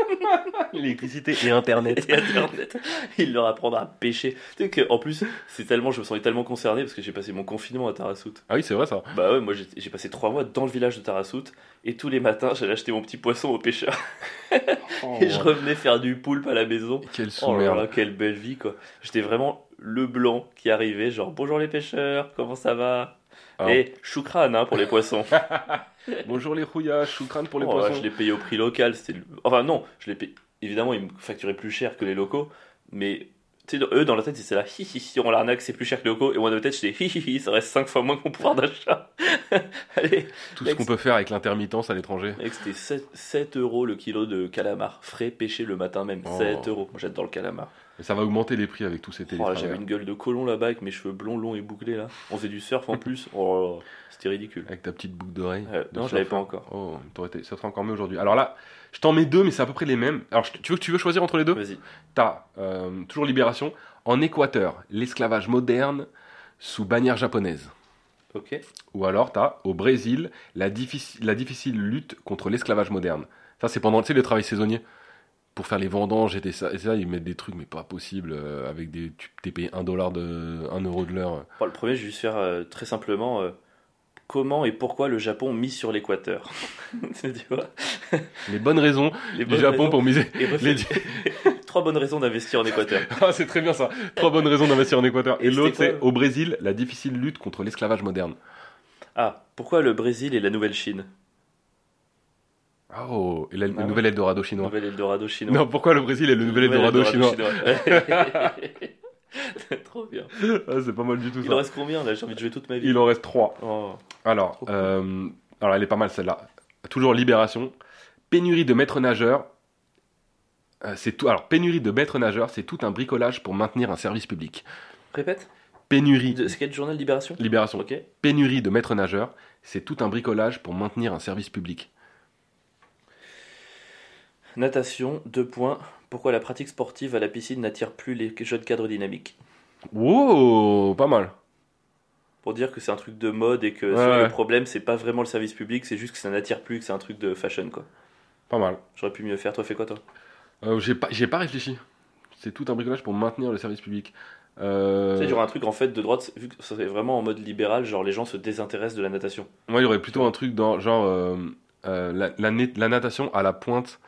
L'électricité et Internet. Et Internet, il leur apprendra à pêcher. Tu sais qu'en plus, c'est tellement, je me sentais tellement concerné parce que j'ai passé mon confinement à Tarasout. Ah oui, c'est vrai ça. Bah ouais, moi j'ai passé trois mois dans le village de Tarasout et tous les matins j'allais acheter mon petit poisson au pêcheur et je revenais faire du poulpe à la maison. Quelle Oh là, quelle belle vie quoi. J'étais vraiment le blanc qui arrivait, genre bonjour les pêcheurs, comment ça va? Alors- Et choukran hein, pour les poissons. Bonjour les rouillages, choukran pour les Oh, ouais, poissons. je l'ai payé au prix local. C'était le- Enfin, non, je payé. Évidemment, ils me facturaient plus cher que les locaux, mais eux dans la tête, c'est là, hi hi hi, on l'arnaque, c'est plus cher que les locaux, et moi dans la tête, j'étais hi hi hi, ça reste 5 fois moins que mon pouvoir d'achat. Allez, Tout ce qu'on peut faire avec l'intermittence à l'étranger. mec, c'était 7, 7 euros le kilo de calamar, frais pêché le matin même. Oh. 7 euros. Moi, j'adore le calamar. Ça va augmenter les prix avec tous ces Oh, là, télétravailleurs. J'avais une gueule de colon là-bas avec mes cheveux blonds, longs et bouclés là. On faisait du surf en plus. Oh, c'était ridicule. Avec ta petite boucle d'oreille. Euh, non, je l'avais pas encore. Oh, été- ça serait encore mieux aujourd'hui. Alors là, je t'en mets deux, mais c'est à peu près les mêmes. Alors, je- tu veux, tu veux choisir entre les deux? Vas-y. T'as euh, toujours Libération. En Équateur, l'esclavage moderne sous bannière japonaise. Ok. Ou alors, t'as au Brésil, la, difficile- la difficile lutte contre l'esclavage moderne. Ça, c'est pendant tu sais, le travail saisonnier. Pour faire les vendanges et, des- et ça, ils mettent des trucs, mais pas possible. euh, avec des, tu t'es payé 1 dollar de 1 euro de l'heure. Bon, le premier, je vais juste faire euh, très simplement euh, comment et pourquoi le Japon mise sur l'équateur? tu vois? Les bonnes raisons les du Japon raisons- pour miser. et Trois bonnes raisons d'investir en Équateur. Ah, c'est très bien ça. Trois bonnes raisons d'investir en Équateur. Et, Et l'autre, c'est au Brésil, la difficile lutte contre l'esclavage moderne. Ah, pourquoi le Brésil et la Nouvelle Chine Oh, et la, le Ah ouais. nouvel Eldorado chinois. Nouvel Eldorado chinois. Non, pourquoi le Brésil est le nouvel Eldorado chinois Trop bien. Ah, C'est pas mal du tout Il ça. en reste combien là? J'ai envie de jouer toute ma vie. Il en reste trois. Oh. Alors, Trop cool. euh, alors elle est pas mal celle-là. Toujours Libération. Pénurie de maîtres nageurs. Euh, c'est tout. Alors, pénurie de maîtres nageurs, c'est tout un bricolage pour maintenir un service public. Répète Pénurie. De- C'est quel journal Libération? Libération. Ok. Pénurie de maîtres nageurs, c'est tout un bricolage pour maintenir un service public. Natation, deux points. Pourquoi la pratique sportive à la piscine n'attire plus les jeunes cadres dynamiques? Wow, pas mal. Pour dire que c'est un truc de mode et que Ouais, ouais. le problème c'est pas vraiment le service public, c'est juste que ça n'attire plus, que c'est un truc de fashion quoi. Pas mal. J'aurais pu mieux faire. Toi, fais quoi toi? Euh, j'ai pas, j'ai pas réfléchi. C'est tout un bricolage pour maintenir le service public. Euh, Tu sais, un truc en fait de droite, vu que ça serait vraiment en mode libéral, genre les gens se désintéressent de la natation. Moi, il y aurait plutôt un truc dans genre euh, euh, la, la, na- la natation à la pointe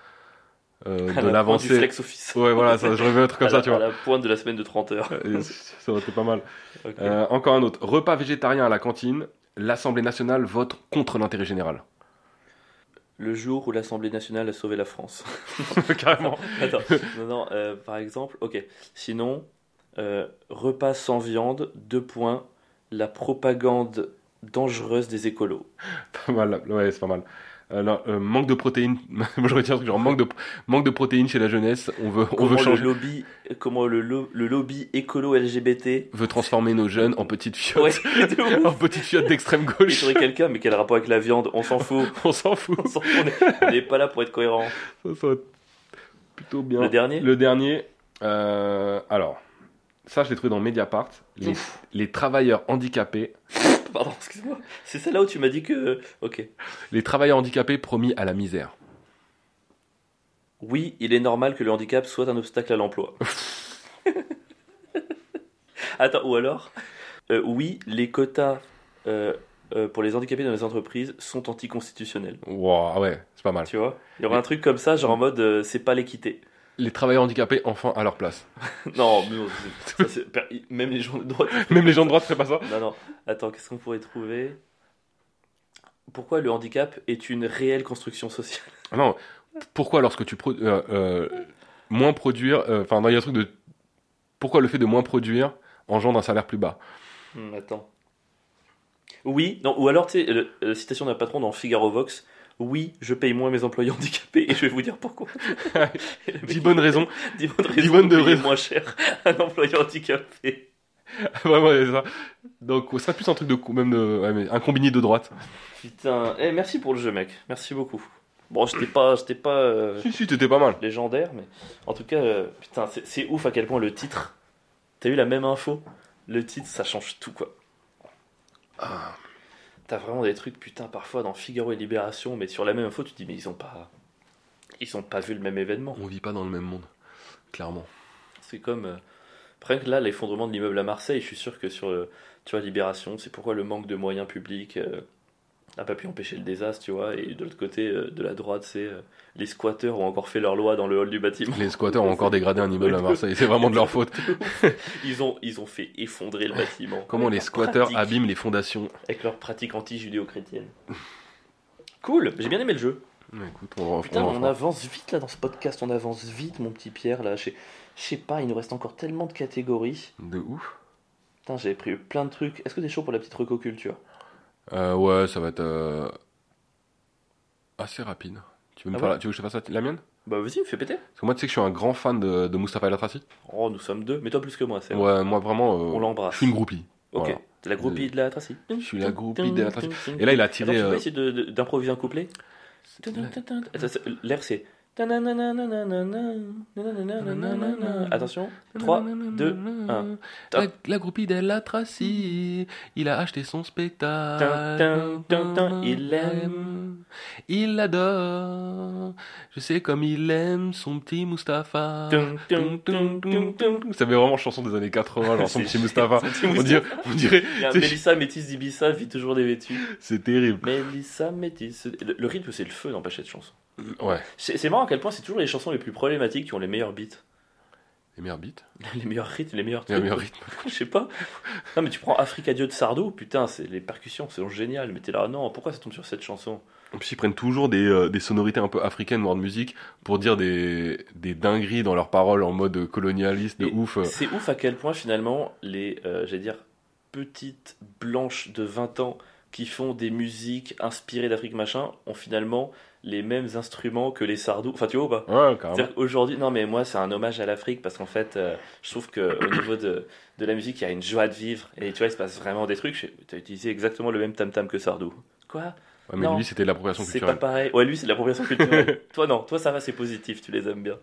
euh, de la pointe du l'avancée. flex office. Ouais, voilà, ça, je rêvais un truc comme à ça, la, tu vois. À la pointe de la semaine de 30 heures. Ça aurait été pas mal. Euh, encore un autre. Repas végétarien à la cantine. L'Assemblée nationale vote contre l'intérêt général. Le jour où l'Assemblée nationale a sauvé la France. Carrément. Attends, non, non, euh, par exemple, ok. Sinon, repas sans viande, deux points, la propagande dangereuse des écolos. Pas mal. Ouais, c'est pas mal. Euh, non, euh, manque de protéines. Moi, je retiens un truc genre manque de, manque de protéines chez la jeunesse. On veut, on Comment veut le changer. lobby, comment le, lo- le lobby écolo LGBT. veut transformer nos jeunes en petites fiottes. Ouais, en petites fiottes d'extrême Il gauche. faudrait quelqu'un, mais quel rapport avec la viande? On s'en fout. On s'en fout. On n'est pas là pour être cohérent. Ça, ça plutôt bien. Le dernier? Le dernier, euh, alors, ça je l'ai trouvé dans Mediapart. Les, les travailleurs handicapés, Pardon, excuse-moi. C'est celle-là où tu m'as dit que. Ok. les travailleurs handicapés promis à la misère. Oui, il est normal que le handicap soit un obstacle à l'emploi. Attends, ou alors euh, Oui, les quotas euh, euh, pour les handicapés dans les entreprises sont anticonstitutionnels. Ah ouais, c'est pas mal. Tu vois Il y aura un truc comme ça, genre en mode euh, c'est pas l'équité. Les travailleurs handicapés enfin à leur place. non, mais ça, même les gens de droite. Même les gens de droite feraient pas ça. Non, non. Attends, qu'est-ce qu'on pourrait trouver? Pourquoi le handicap est une réelle construction sociale? Ah Non, pourquoi lorsque tu pro- euh, euh, moins produire, euh, enfin il y a un truc de pourquoi le fait de moins produire engendre un salaire plus bas? Hmm, Attends. Oui, non, ou alors, tu sais, citation d'un patron dans Figaro Vox. Oui, je paye moins mes employés handicapés et je vais vous dire pourquoi. Dix bonnes raisons. Dix bonnes Dix raisons bonnes de raisons. moins cher un employé handicapé. Vraiment, c'est ça. Donc, serait plus un truc de même de, ouais, mais un combiné de droite. Putain, eh, merci pour le jeu, mec. Merci beaucoup. Bon, j'étais pas, j'étais pas euh, Si, si, t'étais pas mal. légendaire, mais en tout cas, euh, putain, c'est- c'est ouf à quel point le titre. T'as eu la même info Le titre, ça change tout, quoi. T'as vraiment des trucs, putain, parfois dans Figaro et Libération, mais sur la même info, tu te dis, mais ils ont pas. Ils ont pas vu le même événement. On vit pas dans le même monde, clairement. C'est comme. euh, Après que là, l'effondrement de l'immeuble à Marseille, je suis sûr que sur euh, tu vois, Libération, c'est pourquoi le manque de moyens publics euh, n'a pas pu empêcher le désastre, tu vois. Et de l'autre côté, euh, de la droite, c'est euh, les squatteurs ont encore fait leur loi dans le hall du bâtiment. Les squatteurs ont encore dégradé un immeuble à Marseille, c'est vraiment de leur faute. Ils ont, ils ont fait effondrer le bâtiment. Comment les squatteurs abîment les fondations Avec leurs pratiques anti-judéo-chrétiennes. Cool, j'ai bien aimé le jeu. Écoute, on, Putain, on en on fera. avance vite là dans ce podcast, on avance vite, mon petit Pierre. Là, je sais- pas, il nous reste encore tellement de catégories. De ouf. Putain, j'avais pris plein de trucs. Est-ce que t'es chaud pour la petite recoculture? Euh, ouais, ça va être euh, assez rapide. Tu veux, me Ah faire ouais la- tu veux que je te fasse la, la mienne? Bah vas-y, fais péter. Parce que moi, tu sais que je suis un grand fan de, de Mustapha El Atrassi. Oh, nous sommes deux, mais toi plus que moi, c'est vrai. Ouais, moi vraiment, euh, On l'embrasse. je suis une groupie. Ok, Voilà. t'es la groupie de la Tracy. Je suis la groupie de la Tracy. Et là, il a tiré. Attends, tu peux euh, essayer de- de- d'improviser un couplet L'air c'est. Attention, 3, 2, 1. La, groupie d'El Atrassi, il a acheté son spectacle. Il l'aime. Il l'adore. Je sais comme il aime son petit Mustapha. Ça fait vraiment chanson des années 80, genre son petit Mustapha. On dirait, Mélissa Métis d'Ibiza, vit toujours dévêtue. c'est terrible. Mélissa Métis. Le, rythme, c'est le feu, n'empêche cette chanson. Ouais. C'est marrant à quel point c'est toujours les chansons les plus problématiques qui ont les meilleurs beats. Les meilleurs beats, Les meilleurs rythmes, les meilleurs les trucs. meilleurs rythmes. Je sais pas. Non, mais tu prends Africa Dieu de Sardou, putain, c'est les percussions, c'est génial. Mais t'es là, non, pourquoi ça tombe sur cette chanson? En plus, ils prennent toujours des, euh, des sonorités un peu africaines, voire de musique, pour dire des, des dingueries dans leurs paroles en mode colonialiste de Et ouf. C'est ouf à quel point finalement les, euh, j'allais dire, petites blanches de 20 ans qui font des musiques inspirées d'Afrique machin ont finalement les mêmes instruments que les Sardou. Enfin, tu vois ou pas? Ouais, carrément. C'est-à-dire qu'aujourd'hui, non mais moi c'est un hommage à l'Afrique parce qu'en fait, euh, je trouve que au niveau de, de la musique, il y a une joie de vivre et tu vois, il se passe vraiment des trucs. Tu as utilisé exactement le même tam tam que Sardou. Quoi? Ouais, mais Non. lui, c'était de l'appropriation C'est pas culturelle. pareil. Ouais, lui c'est de l'appropriation culturelle. toi non, toi ça va, c'est positif, tu les aimes bien.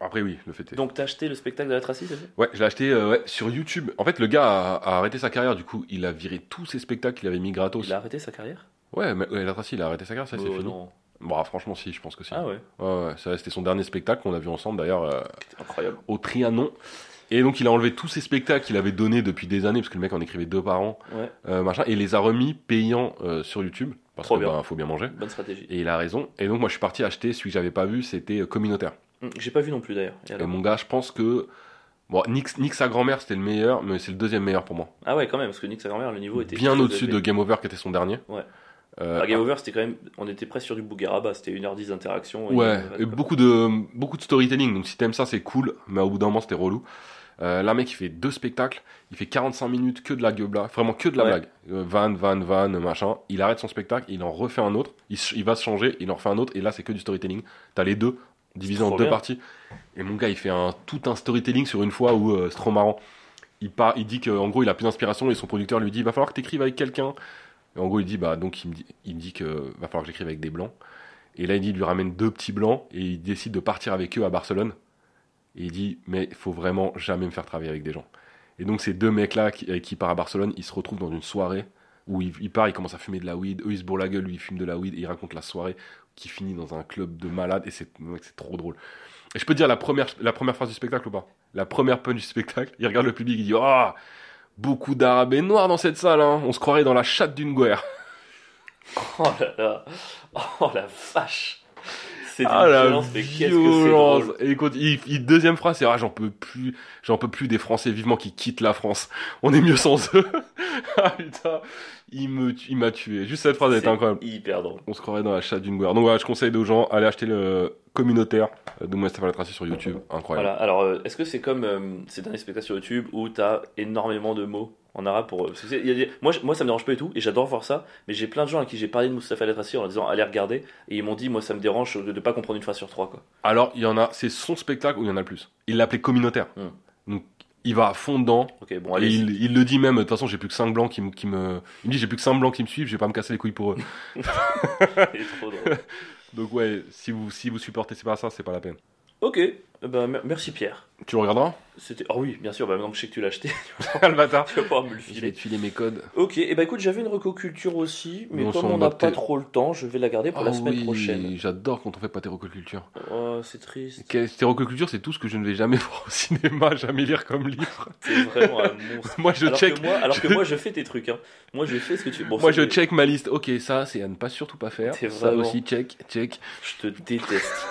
Après, oui, le fait est. Donc t'as acheté le spectacle de la Tracy, c'est ça? Ouais, je l'ai acheté euh, ouais, sur YouTube. En fait, le gars a, a arrêté sa carrière, du coup, il a viré tous ses spectacles qu'il avait mis gratos. Il a arrêté sa carrière? Ouais, mais ouais, la Tracy, il a arrêté sa carrière, ça, c'est Oh, fini. non. Bon, ah, franchement, si, je pense que si. Ah ouais, Ouais, ouais, ça, c'était son dernier spectacle qu'on a vu ensemble, d'ailleurs, euh, incroyable. au Trianon. Et donc, il a enlevé tous ses spectacles qu'il avait donnés depuis des années, parce que le mec en écrivait deux par an, Ouais, euh, machin, et il les a remis payants euh, sur YouTube, parce Trop bien. bah, faut bien manger. bonne stratégie. Et il a raison. Et donc, moi, je suis parti acheter celui que j'avais pas vu, c'était euh, Communautaire. Hum, J'ai pas vu non plus d'ailleurs. Et mon gars, je pense que. Bon, Nick, Nick sa grand-mère, c'était le meilleur, mais c'est le deuxième meilleur pour moi. Ah ouais, quand même, parce que Nick sa grand-mère, le niveau était Bien au-dessus de Game Over, qui était son dernier. Ouais. Euh, Ah, Game Over, c'était quand même. On était presque sur du Bougueraba, c'était 1h10 d'interaction. Ouais, il- et beaucoup de, beaucoup de storytelling. Donc si t'aimes ça, c'est cool, mais au bout d'un moment, c'était relou. Euh, là, mec, il fait deux spectacles, il fait 45 minutes que de la gueule vraiment que de la Ouais. blague. Euh, van, van, van, machin. Il arrête son spectacle, il en refait un autre, il, il va se changer, il en refait un autre, et là, c'est que du storytelling. T'as les deux, divisés en deux bien. parties. Et mon gars, il fait un, tout un storytelling sur une fois où euh, c'est trop marrant. Il, part, il dit qu'en gros, il a plus d'inspiration, et son producteur lui dit, va falloir que t'écrives avec quelqu'un. Et en gros, il dit, bah, donc, il me dit, il va falloir que j'écrive avec des blancs. Et là, il dit, lui ramène deux petits blancs et il décide de partir avec eux à Barcelone. Et il dit, mais il faut vraiment jamais me faire travailler avec des gens. Et donc, ces deux mecs-là qui, qui part à Barcelone, ils se retrouvent dans une soirée où il, il part, il commence à fumer de la weed. Eux, ils se bourrent la gueule, lui, il fume de la weed et il raconte la soirée qui finit dans un club de malades. Et c'est trop drôle. Et je peux dire la première, la première phrase du spectacle ou pas? La première punch du spectacle, il regarde le public, il dit, oh, beaucoup d'arabes et noirs dans cette salle, hein. on se croirait dans la chatte d'une guerre. Oh là là Oh la vache C'est Ah la violence, mais qu'est-ce que c'est Et écoute, il, il- deuxième phrase, c'est ah j'en peux plus, j'en peux plus des Français vivement qui quittent la France. On est mieux sans eux. ah putain, il me, tu- il m'a tué. Juste cette phrase est incroyable. hyper drôle. On se croirait dans la chatte d'une guerre. Donc voilà, je conseille aux gens aller acheter le communautaire de moi Stéphane Latracy sur YouTube. Incroyable. Voilà, alors euh, est-ce que c'est comme euh, ces derniers spectacles sur YouTube où t'as énormément de mots en arabe pour. euh, parce que c'est- il y a des- moi, moi ça me dérange pas du tout et j'adore voir ça, mais j'ai plein de gens à qui j'ai parlé de Moustapha Latracy en leur disant allez regarder et ils m'ont dit moi ça me dérange de ne pas comprendre une phrase sur trois quoi. Alors il y en a, c'est son spectacle où il y en a le plus. Il l'appelait communautaire. Hmm. Donc il va à fond dedans. Ok, bon, allez. il, il le dit même, de toute façon, j'ai plus que 5 blancs qui me, qui me. Il me dit, j'ai plus que 5 blancs qui me suivent, je vais pas me casser les couilles pour eux. trop drôle. Donc, ouais, si vous, si vous supportez c'est pas ça, c'est pas la peine. Ok, eh ben, mer- merci Pierre. Tu le regarderas C'était... Oh oui, bien sûr, bah, maintenant que je sais que tu l'as acheté, Le bâtard. tu vas pouvoir me le Je vais filer. te filer mes codes. Ok, et bah écoute, j'avais une recoculture aussi, mais comme on n'a pas trop le temps, je vais la garder pour la Ah semaine oui, prochaine. J'adore quand on fait pâté-recoculture. Oh, c'est triste. Stéréoculture, c'est tout ce que je ne vais jamais voir au cinéma, jamais lire comme livre. C'est vraiment un monstre. Moi, je alors check. Que moi, alors que je- moi, je fais tes trucs. Hein. Moi, je fais ce que tu. Bon, Moi, je check ma liste. Ok, ça, c'est à ne pas surtout pas faire. C'est Ça vraiment- aussi, check, check. Je te déteste.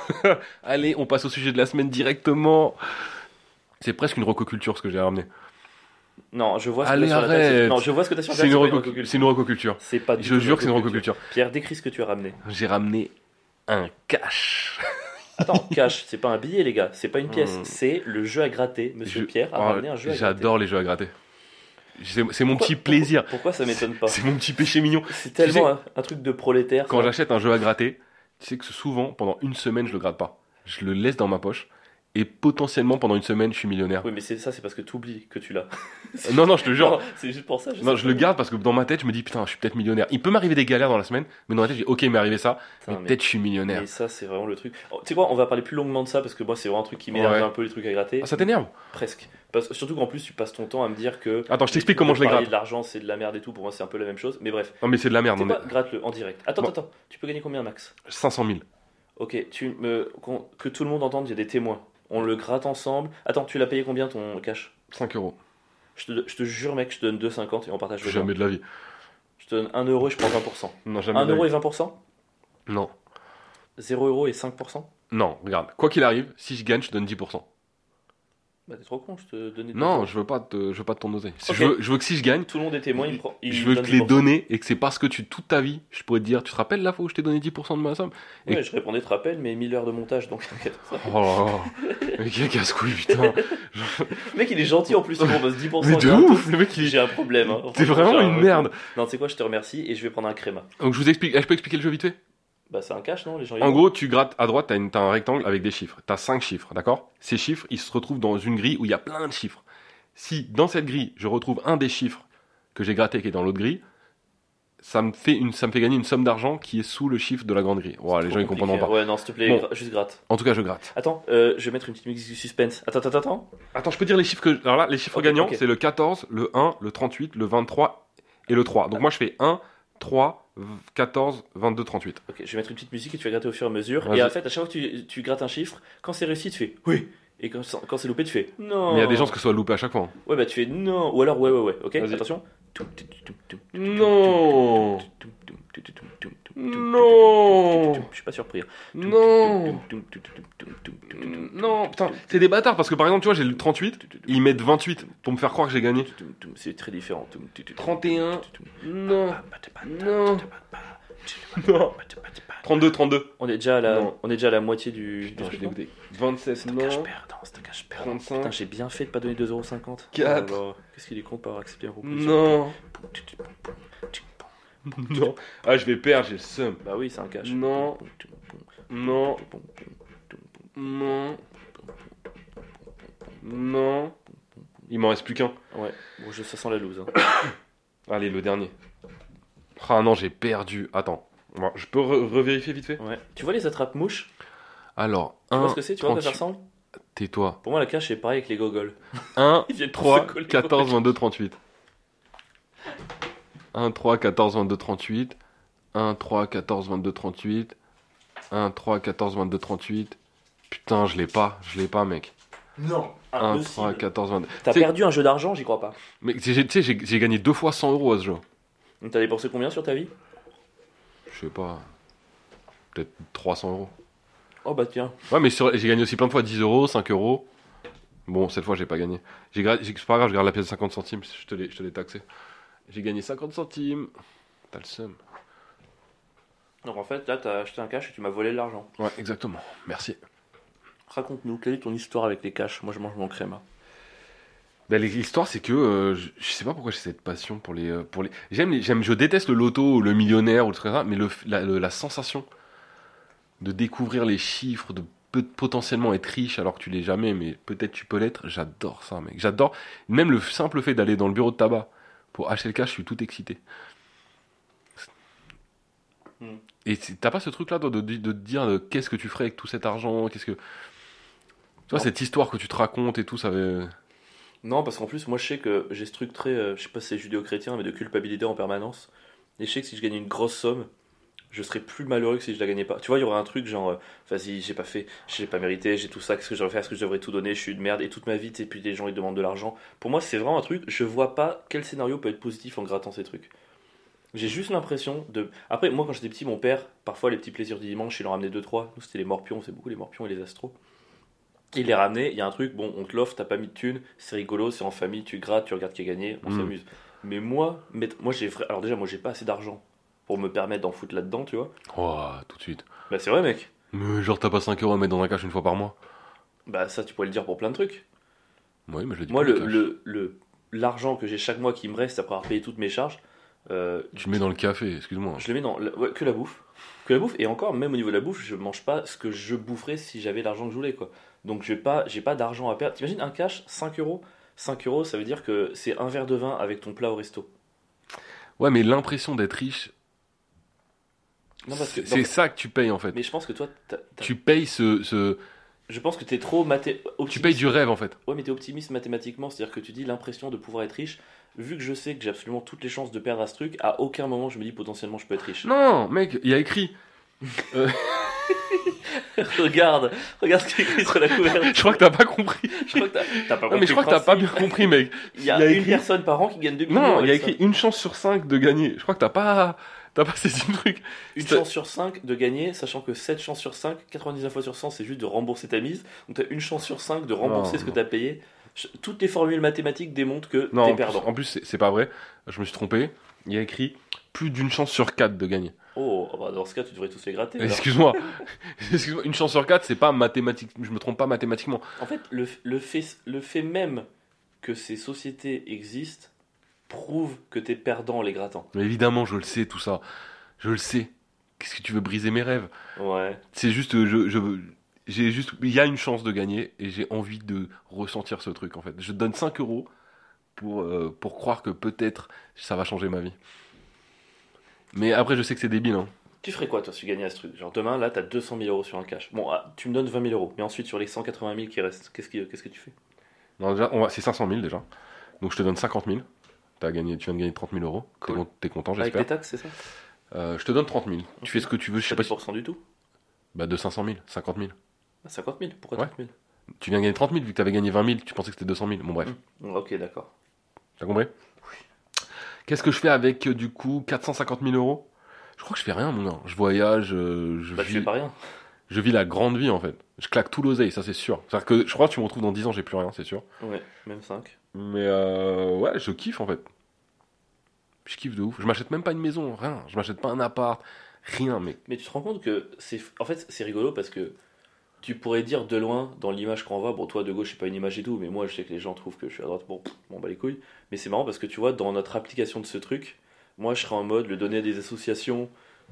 Allez, on passe au sujet de la semaine directement. C'est presque une recoculture ce que j'ai ramené. Non, je vois ce Allez, que t'as sur la arrête. Non, je vois ce que t'as sur la une, c'est une recoculture. C'est pas du Je jure que c'est une recoculture. Pierre, décris ce que tu as ramené. J'ai ramené un cash. Attends, cash, c'est pas un billet, les gars. C'est pas une pièce. Hmm. C'est le jeu à gratter. Monsieur Je- Pierre a Oh, ramené un jeu à gratter. J'adore les jeux à gratter. C'est mon Pourquoi- petit plaisir. Pourquoi ça m'étonne pas C'est mon petit péché mignon. C'est tellement sais- un, un truc de prolétaire. Quand j'achète un jeu à gratter, tu sais que souvent, pendant une semaine, je le gratte pas. Je le laisse dans ma poche. Et potentiellement, pendant une semaine, je suis millionnaire. Oui, mais c'est ça, c'est parce que tu oublies que tu l'as. Euh, Non, non, je te jure. C'est juste pour ça. Non, je le garde parce que dans ma tête, je me dis putain, je suis peut-être millionnaire. Il peut m'arriver des galères dans la semaine, mais dans ma tête, je dis ok, il m'est arrivé ça, Putain, mais peut-être je suis millionnaire. Et ça, c'est vraiment le truc. Oh, tu sais quoi, on va parler plus longuement de ça parce que moi, c'est vraiment un truc qui m'énerve Ouais. un peu les trucs à gratter. Ah, ça t'énerve Presque. Parce, surtout qu'en plus, tu passes ton temps à me dire que. Attends, je t'explique comment je les gratte. de l'argent, c'est de la merde et tout. Pour moi, c'est un peu la même chose. Mais bref. Non, mais c'est de la merde. C'est On pas, est... gratte-le en direct. Attends, Bon. attends. Tu peux gagner combien max? 500 000. Ok, tu me. qu'on- Que tout le monde entende, il y a des témoins. On le gratte ensemble. Attends, tu l'as payé combien ton cash? 5 euros. je te, je te jure, mec, je te donne 2,50 et on partage le. Jamais de la vie. Je te donne 1 euro et je prends 20%. Non, jamais 1 de la euro et 20% Non. 0 euro et 5% Non, regarde. Quoi qu'il arrive, si je gagne, je te donne 10%. Bah, t'es trop con, je te donnais. Non, 2%. je veux pas te, je veux pas te ton oseille. Ok. Je, veux, je veux que si je gagne, Tout le monde est témoin, il prend. il je veux te les 10%. donner et que c'est parce que tu, toute ta vie, je pourrais te dire, tu te rappelles la fois où je t'ai donné 10% de ma somme Et- Ouais, je répondais, te rappelles, mais 1000 heures de montage, donc. Oh là là. Mais quel casse-couille, putain. Le mec, il est gentil en plus, il propose 10%. Mais de ouf, le mec, il J'ai un problème. Hein. T'es vraiment une merde. Non, tu sais quoi, je te remercie et je vais prendre un créma. Donc je vous explique, Ah, je peux expliquer le jeu vite fait? Bah, c'est un cash, non Les gens ils En gros, tu grattes à droite, une- t'as un rectangle avec des chiffres. T'as 5 chiffres, d'accord? Ces chiffres, ils se retrouvent dans une grille où il y a plein de chiffres. Si dans cette grille, je retrouve un des chiffres que j'ai gratté qui est dans l'autre grille, ça me, fait une, ça me fait gagner une somme d'argent qui est sous le chiffre de la grande grille. Les gens ils comprendront pas. Ouais, non, s'il te plaît, Bon. gra- juste gratte. En tout cas, je gratte. Attends, euh, je vais mettre une petite musique du suspense. Attends, attends, attends. Attends, je peux dire les chiffres que. Alors là, les chiffres gagnants, c'est le 14, le 1, le 38, le 23 et le 3. Donc moi, je fais 1, 3, 14, 22, 38. Ok, je vais mettre une petite musique et tu vas gratter au fur et à mesure. Vas-y. Et en fait, à chaque fois que tu, tu grattes un chiffre, quand c'est réussi, tu fais oui. Et quand, quand c'est loupé, tu fais non. Mais il y a des gens que ce soit loupé à chaque fois. hein. Ouais, bah tu fais non. Ou alors ouais, ouais, ouais. Ok, Vas-y. attention. Non Non Je suis pas surpris. hein. Non Non, putain, c'est des bâtards parce que par exemple, tu vois, j'ai le 38, ils mettent 28 pour me faire croire que j'ai gagné. C'est très différent. 31, non, non, non. 32, 32. On est déjà à la, on est déjà à la moitié du. Putain, je truc, l'ai non goûté. 27, C'est un cash non. perdant, c'est un cash perdant. 35. Putain, j'ai bien fait de pas donner 2,50€. Quatre. Oh là là, Qu'est-ce qu'il est con de pas avoir accepté un proposition Non, non. Ah, je vais perdre, j'ai le seum. Bah oui, c'est un cash. Non. Non, non, non. Il m'en reste plus qu'un. Ouais, bon, je, ça sent la loose. hein. Allez, le dernier. Ah non, j'ai perdu. Attends, Bon, je peux re- revérifier vite fait? Ouais. Tu vois les attrape-mouches Alors, Tu vois 1, ce que c'est? Tu vois à quoi ça 38. ressemble? Tais-toi. Pour moi, la cache, c'est pareil avec les gogoles. 1, Ils viennent tous 3, se coller 14, 22, 38. 1, 3, 14, 22, 38. 1, 3, 14, 22, 38. 1, 3, 14, 22, 38. Putain, je l'ai pas, je l'ai pas, mec. Non 1, 3, 14, 22. T'as perdu un jeu d'argent, j'y crois pas. Mais tu sais, j'ai gagné deux fois 100 euros à ce jeu. T'as dépensé combien sur ta vie? Je sais pas. Peut-être 300 euros. Oh bah tiens. Ouais, mais sur- j'ai gagné aussi plein de fois 10 euros, 5 euros. Bon, cette fois, j'ai pas gagné. C'est pas grave, je garde la pièce de 50 centimes, je te l'ai je te l'ai taxé. J'ai gagné 50 centimes. T'as le seum. Donc en fait, là, t'as acheté un cash et tu m'as volé de l'argent. Ouais, exactement. Merci. Raconte-nous, quelle est ton histoire avec les cash? Moi, je mange mon crème. Bah, L'histoire, c'est que euh, je, je sais pas pourquoi j'ai cette passion pour les. euh, pour les... J'aime, les- j'aime, je déteste le loto, le millionnaire ou le truc comme ça, mais le, la, le- la sensation de découvrir les chiffres, de peut- potentiellement être riche alors que tu l'es jamais, mais peut-être tu peux l'être, j'adore ça, mec. J'adore. Même le simple fait d'aller dans le bureau de tabac pour cash, je suis tout excité. Hmm. Et t'as pas ce truc-là de, de, de te dire euh, qu'est-ce que tu ferais avec tout cet argent, qu'est-ce que. vois, cette histoire que tu te racontes et tout, ça avait. Non, parce qu'en plus, moi je sais que j'ai ce truc très, euh, je sais pas si c'est judéo-chrétien, mais de culpabilité en permanence. Et je sais que si je gagnais une grosse somme, je serais plus malheureux que si je la gagnais pas. Tu vois, il y aurait un truc genre, euh, vas-y, j'ai pas fait, j'ai pas mérité, j'ai tout ça, qu'est-ce que je devrais faire, est-ce que je devrais tout donner, je suis une merde, et toute ma vie, et puis les gens ils demandent de l'argent. Pour moi, c'est vraiment un truc, je vois pas quel scénario peut être positif en grattant ces trucs. J'ai juste l'impression de. Après, moi quand j'étais petit, mon père, parfois les petits plaisirs du dimanche, il en ramenait 2-3. Nous, c'était les morpions, c'est beaucoup les morpions et les astros. Il les ramenait, il y a un truc, bon, on te l'offre, t'as pas mis de thunes, c'est rigolo, c'est en famille, tu grattes, tu regardes qui a gagné, on Mm. s'amuse. Mais moi, moi j'ai alors déjà moi j'ai pas assez d'argent pour me permettre d'en foutre là-dedans, tu vois. Oh, tout de suite. Bah c'est vrai mec. Mais genre, t'as pas 5 euros à mettre dans un cash une fois par mois Bah ça tu pourrais le dire pour plein de trucs. Oui, mais je le dis Moi pas, le cash. le- le- l'argent que j'ai chaque mois qui me reste après avoir payé toutes mes charges, euh, Tu le mets dans le café, excuse-moi. je le mets dans la- ouais, que la bouffe. Que la bouffe et encore même au niveau de la bouffe, je mange pas ce que je boufferais si j'avais l'argent que je voulais quoi. Donc j'ai pas j'ai pas d'argent à perdre. T'imagines un cash 5 euros? 5 euros, ça veut dire que c'est un verre de vin avec ton plat au resto. Ouais, mais l'impression d'être riche, c'est ça que tu payes en fait. mais je pense que toi Tu payes ce, ce- je pense que t'es trop maté Tu optimiste. payes du rêve en fait. Ouais, mais t'es optimiste mathématiquement, c'est-à-dire que tu dis l'impression de pouvoir être riche. Vu que je sais que j'ai absolument toutes les chances de perdre à ce truc, à aucun moment je me dis potentiellement je peux être riche. Non, mec, il y a écrit. regarde, regarde ce qui est écrit sur la couverture. Je crois que t'as pas compris. Je crois que t'as pas Non, mais je crois que compris t'as pas bien compris, mec. Il y a, il y a une écrit- personne par an qui gagne 2 millions. Non, il y a avec ça. écrit une chance sur 5 de gagner. Je crois que t'as pas, t'as pas saisi le truc. Une chance sur 5 de gagner, sachant que 7 chances sur 5, 99 fois sur 100, c'est juste de rembourser ta mise. Donc t'as une chance sur 5 de rembourser Non, ce que t'as payé. Toutes les formules mathématiques démontrent que t'es plus, perdant. en plus, c'est pas vrai. Je me suis trompé. Il y a écrit plus d'une chance sur 4 de gagner. Oh, bah dans ce cas, tu devrais tous les gratter. Excuse-moi. Excuse-moi. Une chance sur 4, c'est pas mathématique. Je me trompe pas mathématiquement. En fait, le, le fait, le fait même que ces sociétés existent prouve que t'es perdant en les grattant. Mais évidemment, je le sais, tout ça. Je le sais. Qu'est-ce que tu veux briser mes rêves? Ouais. C'est juste, je, je, j'ai juste, il y a une chance de gagner et j'ai envie de ressentir ce truc en fait. Je te donne 5 euros pour, euh, pour croire que peut-être ça va changer ma vie. Mais après, je sais que c'est débile. Hein. Tu ferais quoi, toi, si tu gagnais à ce truc? Genre, demain, là, t'as 200 000 euros sur un cash. Bon, ah, tu me donnes 20 000 euros. Mais ensuite, sur les 180 000 qui restent, qu'est-ce que, qu'est-ce que tu fais? Non, déjà, on va, c'est 500 000 déjà. Donc je te donne 50 000. Gagné, tu viens de gagner 30 000 euros. T'es Cool. con- T'es content, Avec j'espère. les taxes, c'est ça? Euh, je te donne 30 000. Tu fais ce que tu veux, je sais Pas si. 10% du tout? Bah, de 500 000, 50 000. Ah, 50 000 Pourquoi Ouais. 30 000 Tu viens de gagner 30 000 vu que t'avais gagné 20 000, tu pensais que c'était 200 000. Bon, bref. Mm, Ok, d'accord. T'as compris? Qu'est-ce que je fais avec euh, du coup 450 000 euros? Je crois que je fais rien, mon gars. Je voyage, euh, je, Bah, tu vis, fais pas rien. je vis la grande vie en fait. Je claque tout l'oseille, ça c'est sûr. C'est-à-dire que je crois que tu me retrouves dans 10 ans, j'ai plus rien, c'est sûr. Ouais, même 5. Mais euh, ouais, je kiffe en fait. Je kiffe de ouf. Je m'achète même pas une maison, rien. Je m'achète pas un appart, rien, mec. Mais tu te rends compte que c'est. En fait, c'est rigolo parce que tu pourrais dire de loin, dans l'image qu'on voit, bon, toi de gauche, c'est pas une image et tout, mais moi, je sais que les gens trouvent que je suis à droite, bon, bon, bah les couilles. Mais c'est marrant parce que tu vois, dans notre application de ce truc, moi, je serais en mode le donner à des associations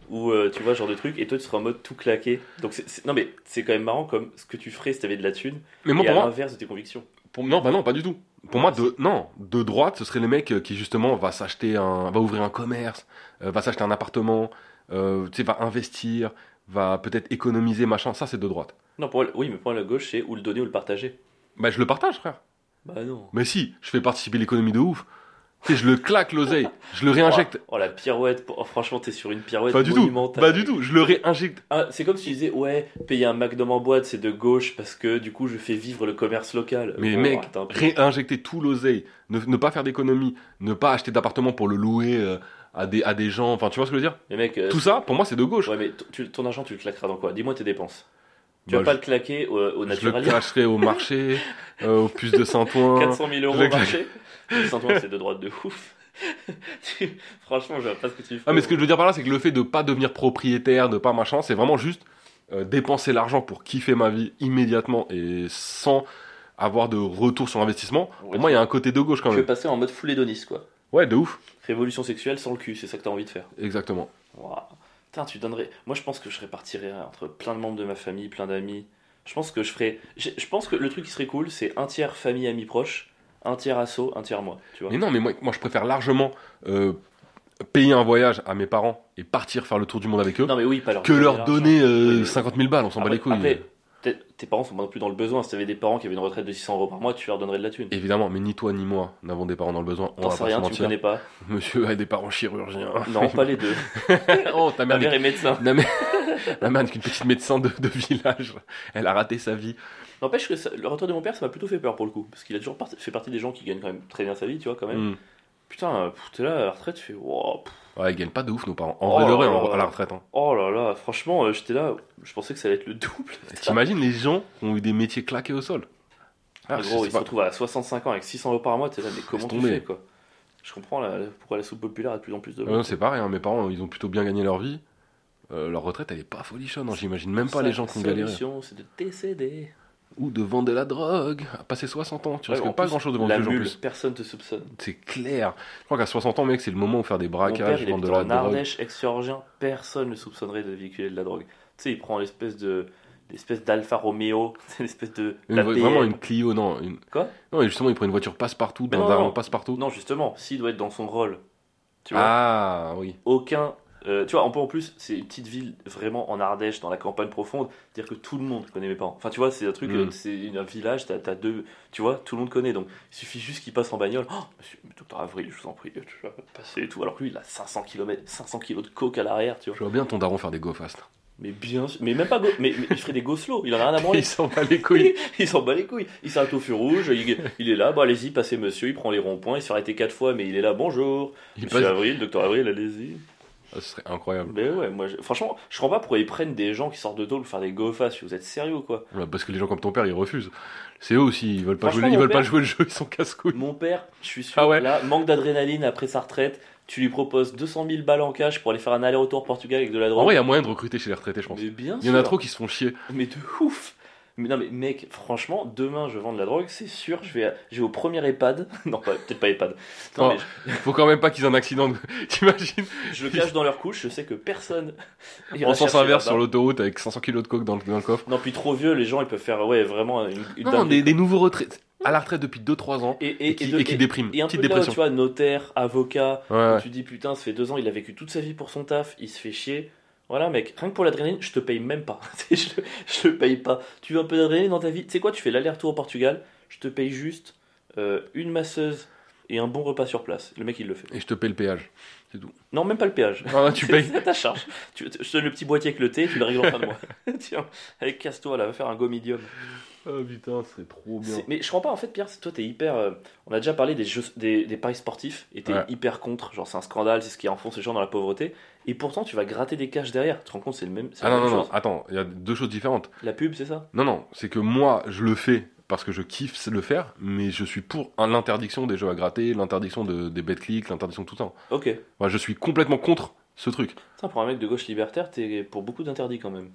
ou euh, tu vois, genre de truc, et toi, tu seras en mode tout claqué. Donc, c'est- c'est- non, mais c'est quand même marrant comme ce que tu ferais si t'avais de la thune, Mais moi, et pour à moi, l'inverse de tes convictions. pour... non, bah non, pas du tout. Pour moi, de non, de droite, ce serait les mecs euh, qui justement va s'acheter un, va ouvrir un commerce, euh, va s'acheter un appartement, euh, tu sais, va investir, va peut-être économiser, machin. Ça, c'est de droite. Non, pour oui, mais pour la gauche, c'est ou le donner ou le partager. Bah, je le partage, frère. Bah non. Mais si, je fais participer l'économie de ouf. Je le claque l'oseille, je le réinjecte. Oh, la pirouette, oh, franchement, t'es sur une pirouette Pas du tout, monumentale. pas du tout. Je le réinjecte. Ah, c'est comme si tu disais, ouais, payer un McDo en boîte, c'est de gauche parce que du coup, je fais vivre le commerce local. Mais mec, attends réinjecter tout l'oseille, ne, ne pas faire d'économie, ne pas acheter d'appartement pour le louer euh, à, des, à des gens. Enfin, tu vois ce que je veux dire? Mais mec, euh, Tout ça, pour moi, c'est de gauche. ouais, mais tu- ton argent, tu le claqueras dans quoi? Dis-moi tes dépenses. Tu Bah, vas pas je- le claquer au, au Je le cacherai au marché, euh, au puce de Saint-Ouen. 400 000 euros au marché Saint-Ouen, c'est de droite de ouf. Franchement, je vois pas ce que tu fais. Ah, mais ce que je veux dire par là, c'est que le fait de pas devenir propriétaire, de pas machin, c'est vraiment juste euh, dépenser l'argent pour kiffer ma vie immédiatement et sans avoir de retour sur investissement. Ouais, Pour moi, il y a un côté de gauche quand Tu veux même. passer en mode full hédoniste, quoi. Ouais, de ouf. Révolution sexuelle sans le cul, c'est ça que t'as envie de faire. Exactement. Waouh. Putain, tu donnerais. Moi, je pense que je répartirais entre plein de membres de ma famille, plein d'amis. Je pense que je ferais. Je pense que le truc qui serait cool, c'est un tiers famille, amis proches, un tiers asso, un tiers moi. Tu vois Mais non, mais moi, moi je préfère largement euh, payer un voyage à mes parents et partir faire le tour du monde avec eux Non, mais oui, pas leur que leur donner euh, Oui, oui. 50 000 balles, on s'en bat les couilles. après, tes parents sont pas non plus dans le besoin. Si t'avais des parents qui avaient une retraite de 600 euros par mois, tu leur donnerais de la thune. Évidemment, mais ni toi ni moi n'avons des parents dans le besoin. On va sais rien, tu me mentir. connais pas. Monsieur a des parents chirurgiens. Non, pas les deux. oh, ta Ma mère, est médecin. Ma mère, ma mère est une petite médecin de, de village. Elle a raté sa vie. N'empêche que ça- le retour de mon père, ça m'a plutôt fait peur pour le coup. Parce qu'il a toujours fait partie des gens qui gagnent quand même très bien sa vie, tu vois, quand même. Mm. Putain, t'es là à la retraite, tu fais, wow, pff, Ouais, ils gagnent pas de ouf, nos parents. En Oh vrai vrai, en- à la retraite. hein. oh là là, franchement, euh, j'étais là, je pensais que ça allait être le double. T'imagines les gens qui ont eu des métiers claqués au sol Ah, gros, ils se retrouvent à 65 ans avec 600 euros par mois, t'es là, mais comment tu tomber. fais, quoi? Je comprends pourquoi la soupe populaire a de plus en plus de Ouais, non, c'est pareil, hein, mes parents, ils ont plutôt bien gagné leur vie. Euh, leur retraite, elle est pas folichonne. hein. J'imagine même pas les gens qui ont galéré. solution, c'est de décéder. Ou de vendre de la drogue, à passer 60 ans. Tu Ouais, risques pas grand chose devant La le juge en plus. personne te soupçonne. C'est clair. Je crois qu'à 60 ans, mec, c'est le moment où faire des braquages, vendre de la en drogue. Ardèche, ex-chirurgien, personne ne soupçonnerait de véhiculer de la drogue. Tu sais, il prend l'espèce de l'espèce d'Alfa Romeo, c'est l'espèce de Une la vraiment une Clio, non. Une... Quoi? Non, justement, il prend une voiture passe-partout, dans non, un non. passe-partout. Non, justement, s'il doit être dans son rôle, tu vois, Ah, oui. aucun. Euh, tu vois, en, en plus, c'est une petite ville vraiment en Ardèche, dans la campagne profonde. C'est-à-dire que tout le monde connaît mes parents. Enfin, tu vois, c'est un truc, Mm. euh, c'est un village, t'as as deux. Tu vois, tout le monde connaît. Donc, il suffit juste qu'il passe en bagnole. Oh, monsieur, docteur Avril, je vous en prie, je vais passer et tout. Alors que lui, il a 500 km, 500 kilos de coke à l'arrière, tu vois. Je vois bien ton daron faire des go fast. Mais bien sûr, mais même pas go, mais, mais il ferait des go slow, il en a rien à branler. Il s'en bat les couilles. il s'en bat les couilles. Il s'arrête au feu rouge, il, il est là, bah allez-y, passez monsieur, il prend les ronds-points, il s'est arrêté quatre fois, mais il est là, bonjour. Il Monsieur passe- Avril, docteur Avril, allez-y. Ah, ce serait incroyable. Mais ouais, moi, je- franchement, je comprends pas pourquoi ils prennent des gens qui sortent de tôle pour faire des go fast, vous êtes sérieux ou quoi Ouais, Parce que les gens comme ton père, ils refusent. C'est eux aussi, ils veulent pas, jouer, ils veulent pas jouer le jeu, ils sont casse-couilles. Mon père, je suis sûr, Ah ouais là, manque d'adrénaline après sa retraite, tu lui proposes 200 000 balles en cash pour aller faire un aller-retour Portugal avec de la drogue. En vrai, il y a moyen de recruter chez les retraités, je pense. mais bien Il y en a sûr. trop qui se font chier. Mais de ouf mais non mais mec, franchement, demain je vends de la drogue, c'est sûr, je vais, je vais au premier EHPAD. Non, peut-être pas EHPAD. Non, Oh. mais Faut quand même pas qu'ils aient un accident. de- T'imagines? Je, je le cache dans leur couche, je sais que personne. En sens inverse sur l'autoroute avec 500 kilos de coke dans le, dans le coffre. Non, puis trop vieux, les gens ils peuvent faire ouais, vraiment une, une Non, des, des nouveaux retraites. À la retraite depuis 2-3 ans. Et, Et, et, qui, de- et qui dépriment. et un Petite peu là dépression. tu vois, notaire, avocat, Ouais, ouais. où tu dis putain, ça fait deux ans, il a vécu toute sa vie pour son taf, il se fait chier. Voilà, mec, rien que pour l'adrénaline, je te paye même pas. je, le- je le paye pas. Tu veux un peu d'adrénaline dans ta vie? Tu sais quoi, tu fais l'aller-retour au Portugal, je te paye juste euh, une masseuse et un bon repas sur place. Le mec, il le fait. Et je te paye le péage. Non, même pas le péage. Ah, tu C'est- payes. C'est à ta charge. Tu, je te donne le petit boîtier avec le thé, tu le règles en fin de mois. Tiens, allez, casse-toi là, va faire un go medium. Oh putain, c'est trop bien. C'est- Mais je comprends pas, en fait, Pierre, c'est- toi, t'es hyper. euh, on a déjà parlé des, jeux, des, des paris sportifs, et t'es Ouais. hyper contre. Genre, c'est un scandale, c'est ce qui enfonce les gens dans la pauvreté. Et pourtant, tu vas gratter des caches derrière. Tu te rends compte, c'est le même. c'est Ah la non, même non, non, chose. attends, il y a deux choses différentes. La pub, c'est ça? Non, non, c'est que moi, je le fais parce que je kiffe le faire, mais je suis pour un- l'interdiction des jeux à gratter, l'interdiction de, des bêtes clics, l'interdiction de tout ça. Ok. Moi, je suis complètement contre ce truc. Tiens, pour un mec de gauche libertaire, t'es pour beaucoup d'interdits quand même.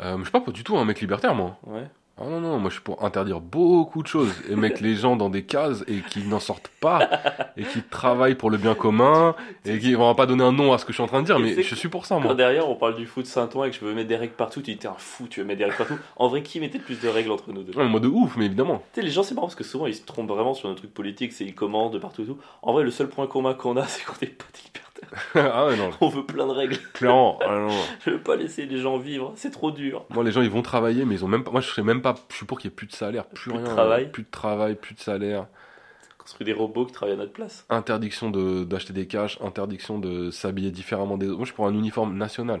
Euh, je suis pas pas du tout un mec libertaire, moi. Ouais. Ah non, non, moi je suis pour interdire beaucoup de choses et mettre les gens dans des cases et qui n'en sortent pas et qui travaillent pour le bien commun et qui vont pas donner un nom à ce que je suis en train de dire, Et mais je suis pour ça, Quand moi. derrière, on parle du foot Saint-Ouen et que je veux mettre des règles partout, tu dis, t'es un fou, tu veux mettre des règles partout. En vrai, qui mettait le plus de règles entre nous deux? Ouais, moi de ouf, mais évidemment. Tu sais, les gens, c'est marrant parce que souvent ils se trompent vraiment sur un truc politique, c'est ils commandent de partout et tout. En vrai, le seul point commun qu'on a, c'est qu'on est pas des. Ah ouais, non, On veut plein de règles. clairement. ah non. Je veux pas laisser les gens vivre, c'est trop dur. Moi, les gens, ils vont travailler, mais ils ont même pas. Moi, je serais même pas. Je suis pour qu'il y ait plus de salaire, plus, Plus de rien. travail. Plus de travail, plus de salaire. Construire des robots qui travaillent à notre place. Interdiction de- d'acheter des cash, interdiction de s'habiller différemment des autres. Moi, je suis pour un uniforme national.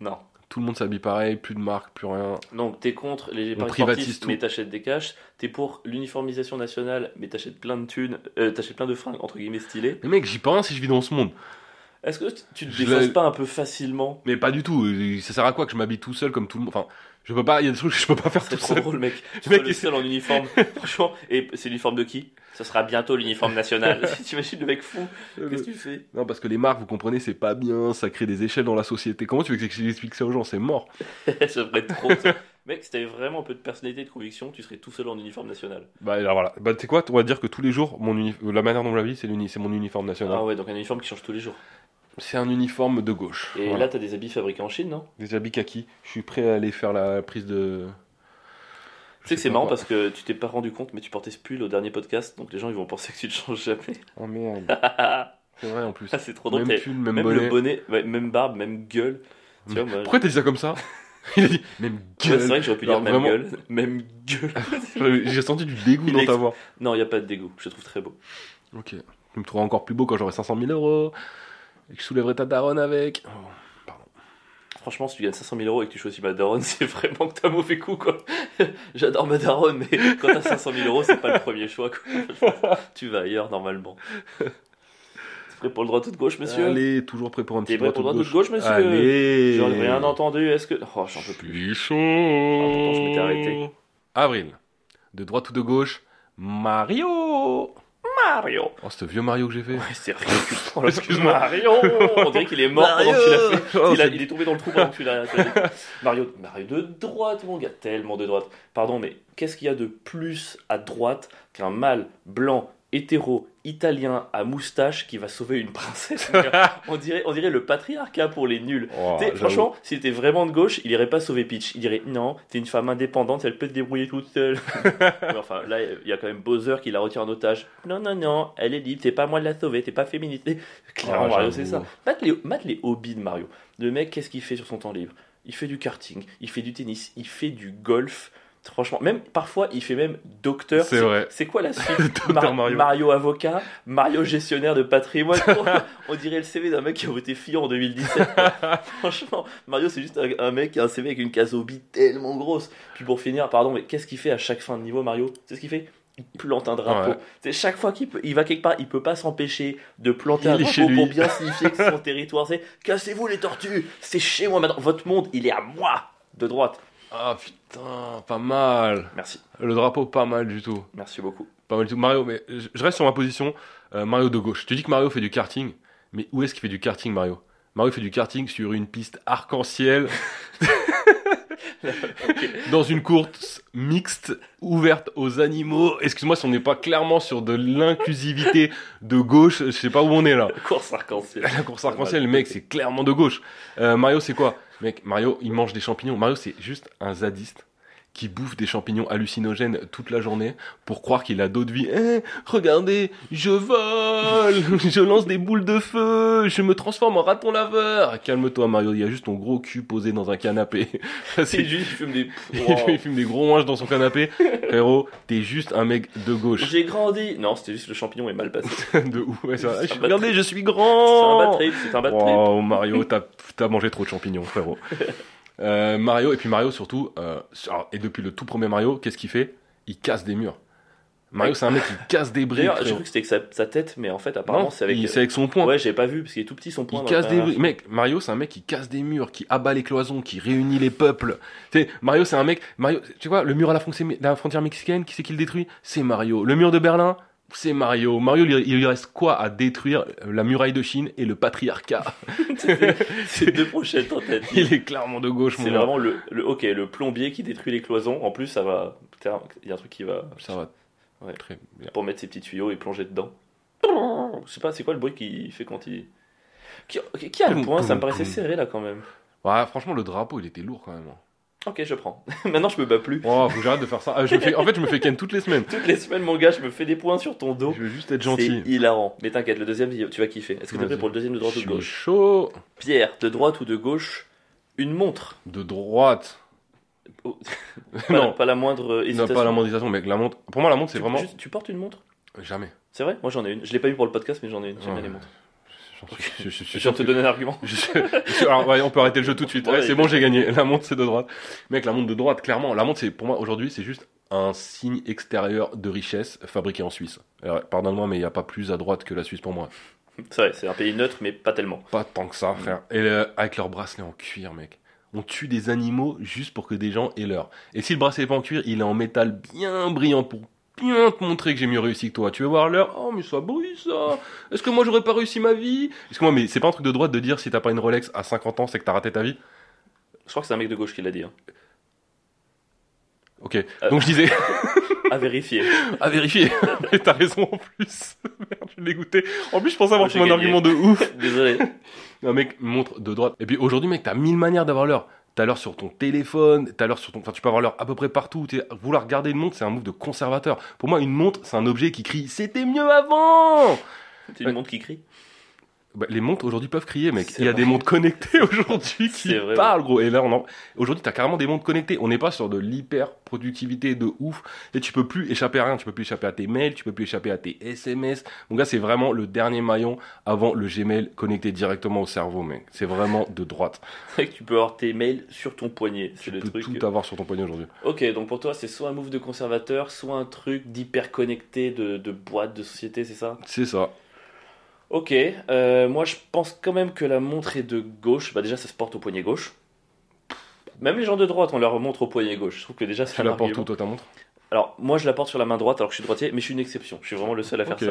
Non. Tout le monde s'habille pareil, plus de marque, plus rien. Donc t'es contre les paris sportifs, tout. mais t'achètes des cash. T'es pour l'uniformisation nationale, mais t'achètes plein de thunes, euh, t'achètes plein de fringues entre guillemets stylées. Mais mec, j'y peux rien si je vis dans ce monde. Est-ce que tu te défonces pas un peu facilement? Mais pas du tout. Ça sert à quoi que je m'habille tout seul comme tout le monde? Enfin, je peux pas. Il y a des trucs que je peux pas faire C'est tout trop seul. drôle, mec. Tu mec, le seul en uniforme. Franchement, et c'est l'uniforme de qui? Ce sera bientôt l'uniforme national. T'imagines le mec fou? Qu'est-ce que tu fais? Non, parce que les marques, vous comprenez, c'est pas bien. Ça crée des échelles dans la société. Comment tu veux que j'explique ça aux gens? C'est mort. J'aimerais trop. ça. Mec, si t'avais vraiment un peu de personnalité et de conviction, tu serais tout seul en uniforme national. Bah alors voilà. Bah tu sais quoi? On va dire que tous les jours, mon uni- la manière dont je la vis, c'est c'est mon uniforme national. Ah ouais, donc un uniforme qui change tous les jours. C'est un uniforme de gauche. Et Voilà. là, t'as des habits fabriqués en Chine, non? Des habits kaki. Je suis prêt à aller faire la prise de. Tu sais que c'est marrant parce que tu t'es pas rendu compte, mais tu portais ce pull au dernier podcast, donc les gens ils vont penser que tu ne changes jamais. Oh merde. c'est vrai en plus. Ah, c'est trop drôle. même pull, même, Même bonnet. le bonnet, ouais, même barbe, même gueule. Tu vois, moi, Pourquoi t'as dit ça comme ça? Il a dit même Ouais, c'est gueule. vrai que j'aurais pu Alors, dire même vraiment- gueule. Même gueule. J'ai senti du dégoût Il dans ta voix. Non, il n'y a pas de dégoût. Je te trouve très beau. Ok. Tu me trouveras encore plus beau quand j'aurai 500 000 euros. Et que je soulèverai ta daronne avec? Oh, pardon. Franchement, si tu gagnes 500 000 euros et que tu choisis ma daronne, c'est vraiment que t'as mauvais coup, quoi. J'adore ma daronne, mais quand t'as 500 000 euros, c'est pas le premier choix, quoi. tu vas ailleurs, normalement. T'es prêt pour le droit ou de gauche, monsieur? Allez, toujours prêt pour un petit droit ou de gauche, monsieur? Allez. J'en ai rien entendu, est-ce que... Oh, j'en peux plus. Chaud. pourtant, je m'étais arrêté. Avril. De droite ou de gauche? Mario Mario Oh, ce vieux Mario que j'ai fait. Ouais, c'est là. Excuse-moi. Mario On dirait qu'il est mort pendant que tu l'as fait. Oh, il, a- il est tombé dans le trou pendant que tu l'as. Mario, Mario de droite, mon gars, tellement de droite. Pardon, mais qu'est-ce qu'il y a de plus à droite qu'un mâle blanc, hétéro, italien à moustache qui va sauver une princesse on, dirait, on dirait le patriarcat pour les nuls. Oh, franchement, s'il était vraiment de gauche, il irait pas sauver Peach. Il dirait non, t'es une femme indépendante, elle peut te débrouiller toute seule. Mais enfin, là, il y a quand même Bowser qui la retient en otage. Non, non, non, elle est libre, c'est pas moi de la sauver, t'es pas féministe. Clairement, Ah, Mario, c'est ça. Mate les, mate les hobbies de Mario. Le mec, qu'est-ce qu'il fait sur son temps libre? Il fait du karting, il fait du tennis, il fait du golf. Franchement, même parfois, il fait même docteur. C'est vrai. C'est quoi la suite Mar- Mario. avocat, Mario gestionnaire de patrimoine. On dirait le CV d'un mec qui a voté Fillon en 2017. quoi. Franchement, Mario c'est juste un, un mec qui a un CV avec une case hobby tellement grosse. Puis pour finir, pardon, mais qu'est-ce qu'il fait à chaque fin de niveau Mario? C'est ce qu'il fait? Il plante un drapeau. Ouais. C'est chaque fois qu'il il va quelque part, il peut pas s'empêcher de planter Il un drapeau pour bien signifier que son territoire. C'est cassez-vous les tortues, c'est chez moi maintenant. Votre monde, il est à moi de droite. Ah putain, pas mal. Merci, Le drapeau, pas mal du tout. merci beaucoup. Pas mal du tout. Mario, mais je reste sur ma position. Euh, Mario de gauche. Tu dis que Mario fait du karting, mais où est-ce qu'il fait du karting, Mario? Mario fait du karting sur une piste arc-en-ciel, dans une course mixte ouverte aux animaux. Excuse-moi si on n'est pas clairement sur de l'inclusivité de gauche. Je sais pas où on est là. Course arc-en-ciel. La course arc-en-ciel, le mec, c'est clairement de gauche. Euh, Mario, c'est quoi? Mec, Mario, il mange des champignons. Mario, c'est juste un zadiste qui bouffe des champignons hallucinogènes toute la journée pour croire qu'il a d'autres vies. Eh, regardez, je vole, je lance des boules de feu, je me transforme en raton laveur. Calme-toi, Mario, il y a juste ton gros cul posé dans un canapé. C'est juste, il fume des. il Wow. fume- il fume des gros manches dans son canapé. Frérot, t'es juste un mec de gauche. J'ai grandi. Non, c'était juste le champignon est mal passé. de ouf. Ouais, ça bad Regardez, je suis C'est grand. un bad trip, c'est un bad trip. Wow, Mario, t'as t'as mangé trop de champignons, frérot. Euh, Mario, et puis Mario surtout, euh, alors, et depuis le tout premier Mario, qu'est-ce qu'il fait? Il casse des murs. Mario, c'est un mec qui casse des briques. D'ailleurs, j'ai cru que c'était avec sa, sa tête, mais en fait, apparemment, c'est avec. avec son poing. Ouais, j'ai pas vu, parce qu'il est tout petit son point. Il casse des briques. Mec, Mario, c'est un mec qui casse des murs, qui abat les cloisons, qui réunit les peuples. Tu sais, Mario, c'est un mec. Mario, tu vois, le mur à la, frontière- la frontière mexicaine, qui c'est qui le détruit? C'est Mario. Le mur de Berlin? C'est Mario. Mario, il lui reste quoi à détruire La muraille de Chine et le patriarcat? Ces deux prochaines tentatives. Il est clairement de gauche, C'est vraiment le, le. Ok, le plombier qui détruit les cloisons. En plus, ça va. Il y a un truc qui va. Ça va. Ouais. Très bien. Pour mettre ses petits tuyaux et plonger dedans. Je sais pas, c'est quoi le bruit qu'il fait quand il. Qui, qui a le point? Ça me paraissait serré là quand même. Ouais, franchement, le drapeau, il était lourd quand même. Ok, je prends. Maintenant, je me bats plus. Oh, faut que j'arrête de faire ça. Ah, je me fais... En fait, je me fais ken toutes les semaines. Toutes les semaines, mon gars, je me fais des points sur ton dos. Je veux juste être C'est gentil. hilarant. Mais t'inquiète, le deuxième, tu vas kiffer. Est-ce que t'es prêt pour le deuxième de droite Je ou de suis gauche chaud. Pierre, de droite ou de gauche Une montre. De droite. Oh. Pas, non, pas la moindre euh, non, hésitation. pas la mondialisation, mec. La montre. Pour moi, la montre, c'est vraiment. juste- tu portes une montre? Jamais. C'est vrai? Moi j'en ai une. Je l'ai pas eu pour le podcast, mais j'en ai une. J'aime Ouais. les montres. Je, je- je te donner un argument. Alors, ouais, on peut arrêter le jeu tout de suite. Ouais, c'est bon, j'ai gagné. La montre, c'est de droite. Mec, la montre de droite, clairement. La montre, c'est pour moi aujourd'hui, c'est juste un signe extérieur de richesse fabriqué en Suisse. Alors, Pardonne-moi, mais il n'y a pas plus à droite que la Suisse pour moi. C'est vrai, c'est un pays neutre, mais pas tellement. Pas tant que ça, frère. Et avec leur bracelet en cuir, mec. On tue des animaux juste pour que des gens aient l'heure. Et si le bracelet est pas en cuir, il est en métal bien brillant pour bien te montrer que j'ai mieux réussi que toi. Tu veux voir l'heure? Oh, mais ça brille ça Est-ce que moi j'aurais pas réussi ma vie? Excuse-moi, mais c'est pas un truc de droite de dire si t'as pas une Rolex à 50 ans, c'est que t'as raté ta vie? Je crois que c'est un mec de gauche qui l'a dit. hein. Ok. Donc je disais, À vérifier. à vérifier. Mais t'as raison en plus. Merde, je l'ai goûté. En plus, je pensais avoir Moi, trouvé un argument de ouf. Désolé. Un mec montre de droite. Et puis aujourd'hui, mec, t'as mille manières d'avoir l'heure. T'as l'heure sur ton téléphone, t'as l'heure sur ton. Enfin, tu peux avoir l'heure à peu près partout. Vouloir garder une montre, c'est un move de conservateur. Pour moi, une montre, c'est un objet qui crie C'était mieux avant C'est une montre qui crie? Bah, les montres aujourd'hui peuvent crier, mec. Il y a vrai. des montres connectées aujourd'hui qui vrai, parlent, gros. Et là, on en... aujourd'hui, t'as carrément des montres connectées. On n'est pas sur de l'hyper productivité de ouf. Et tu peux plus échapper à rien. Tu peux plus échapper à tes mails, tu peux plus échapper à tes SMS. Mon gars, c'est vraiment le dernier maillon avant le Gmail connecté directement au cerveau, mec. C'est vraiment de droite. C'est vrai que tu peux avoir tes mails sur ton poignet. C'est Tu le peux truc. tout avoir sur ton poignet aujourd'hui. Ok, donc pour toi, c'est soit un move de conservateur, soit un truc d'hyper connecté de, de boîte, de société, c'est ça? C'est ça. Ok, euh, moi je pense quand même que la montre est de gauche. Bah déjà, ça se porte au poignet gauche. Même les gens de droite, on leur montre au poignet gauche. Je trouve que déjà, c'est Tu la portes où, toi, ta montre? Alors, moi je la porte sur la main droite alors que je suis droitier, mais je suis une exception. Je suis vraiment le seul à faire ça.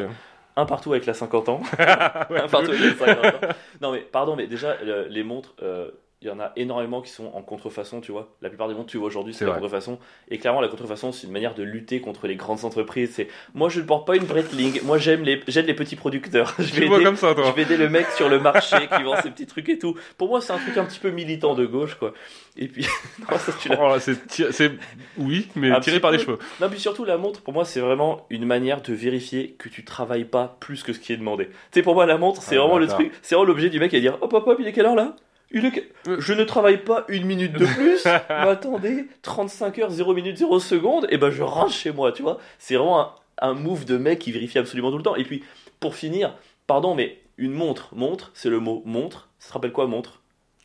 Un partout avec la 50 ans. Un partout avec la 50 ans. Non mais pardon, mais déjà, le- les montres, euh, il y en a énormément qui sont en contrefaçon, tu vois. La plupart des montres que tu vois aujourd'hui, c'est la vrai. contrefaçon. Et clairement, la contrefaçon, c'est une manière de lutter contre les grandes entreprises. C'est moi, je ne porte pas une Breitling. Moi, j'aime les, j'aide les petits producteurs. Je vais aider, comme ça, je toi. vais aider le mec sur le marché qui vend ses petits trucs et tout. Pour moi, c'est un truc un petit peu militant de gauche, quoi. Et puis, non, ça, tu Oh, c'est oui, mais Un tiré par les cheveux. Non, puis surtout, la montre, pour moi, c'est vraiment une manière de vérifier que tu travailles pas plus que ce qui est demandé. Tu sais, pour moi, la montre, c'est Ah, vraiment le truc, c'est vraiment l'objet du mec à dire Hop, hop, hop, il est quelle heure là? Que- Euh. Je ne travaille pas une minute de plus, mais attendez, 35 heures, 0 minutes, 0 secondes, et ben je rentre chez moi, tu vois. C'est vraiment un, un move de mec qui vérifie absolument tout le temps. Et puis, pour finir, pardon, mais une montre, montre, c'est le mot montre. Ça te rappelle quoi, montre?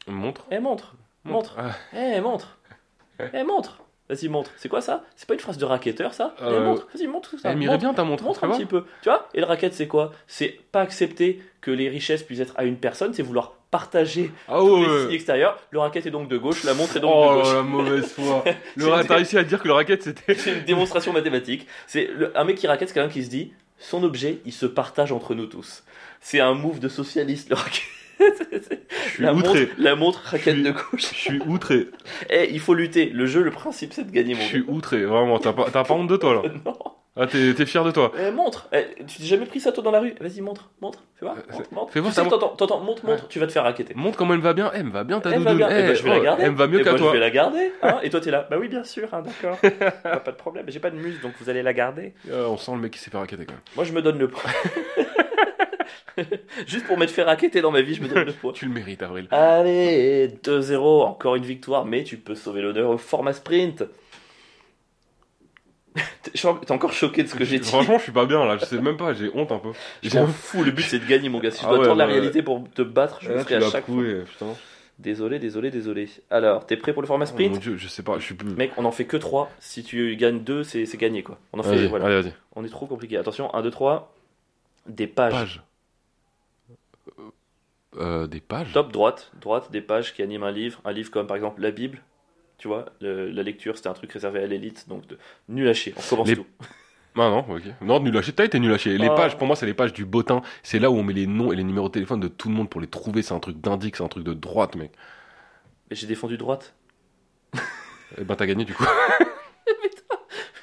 Une montre Eh, montre, montre. Ah, Eh, montre Eh, montre Vas-y, montre. C'est quoi ça? C'est pas une phrase de racketteur, ça? Eh, Euh, montre. Vas-y, montre tout ça. Elle m'irait bien ta montre. montre un petit peu. Tu vois? Et le racket, c'est quoi? C'est pas accepter que les richesses puissent être à une personne, c'est vouloir partager Ah tous ouais. les signes extérieurs. Le racket est donc de gauche, la montre est donc de Oh gauche. la mauvaise foi. Le t'as réussi à dire que le racket c'était. C'est une démonstration mathématique. C'est le- un mec qui raquette, c'est quelqu'un qui se dit son objet, il se partage entre nous tous. C'est un move de socialiste, le racket. Je suis la, montre, outré. la montre raquette Je suis- de gauche. Je suis outré. Eh, il faut lutter. Le jeu, le principe, c'est de gagner, Je mon suis gars. outré. Vraiment. T'as pas, t'as pas honte de toi là. Non. Ah t'es, t'es fier de toi. Eh, montre. Eh, tu t'es jamais pris ça toi dans la rue? Vas-y, montre, montre. Fais voir. Euh, Montre, montre. fais voir Tu sais ta que t'entends, t'entends, montre, montre. Tu vas te faire raqueter. Montre comment elle va bien. Eh, elle me va bien ta Elle va doudoune. bien. Eh Eh, ben, je vais la oh, garder. Elle me va mieux Eh qu'à ben, toi. Je vais la garder. hein. Et toi, t'es là. Bah oui, bien sûr. hein, d'accord. Bah, pas de problème. J'ai pas de muse, donc vous allez la garder. Euh, on sent le mec qui s'est fait racketter quand même. Moi, je me donne le poids. Juste pour m'être fait raqueter dans ma vie, je me donne le poids. Tu le mérites, Avril. Allez, 2-0, encore une victoire, mais tu peux sauver l'honneur au format sprint. T'es encore choqué de ce que j'ai dit. Franchement, je suis pas bien là. Je sais même pas. J'ai honte un peu. Je m'en fous, le but c'est de gagner, mon gars. Si je Ah dois ouais, tordre la réalité pour te battre, je le Là, ferai à chaque fois. putain. Désolé, désolé, désolé. Alors, t'es prêt pour le format Oh, mon sprint dieu, je sais pas. Je suis plus. Mec, on en fait que 3. Si tu gagnes 2, c'est gagné quoi. On en fait, voilà. allez. On est trop compliqué. Attention, 1, 2, 3. Des pages. Page. Euh, des pages. Top droite, droite, des pages qui animent un livre. Un livre comme par exemple la Bible. Tu vois, le- la lecture c'était un truc réservé à l'élite, donc de, nul à chier. On commence Les- tout. Ah non, ok. Non, nul lâché. T'as été nul lâché. Les Ah. pages, pour moi, c'est les pages du bottin. C'est là où on met les noms et les numéros de téléphone de tout le monde pour les trouver. C'est un truc d'indique, c'est un truc de droite, mec. Mais j'ai défendu droite. Et ben, t'as gagné du coup.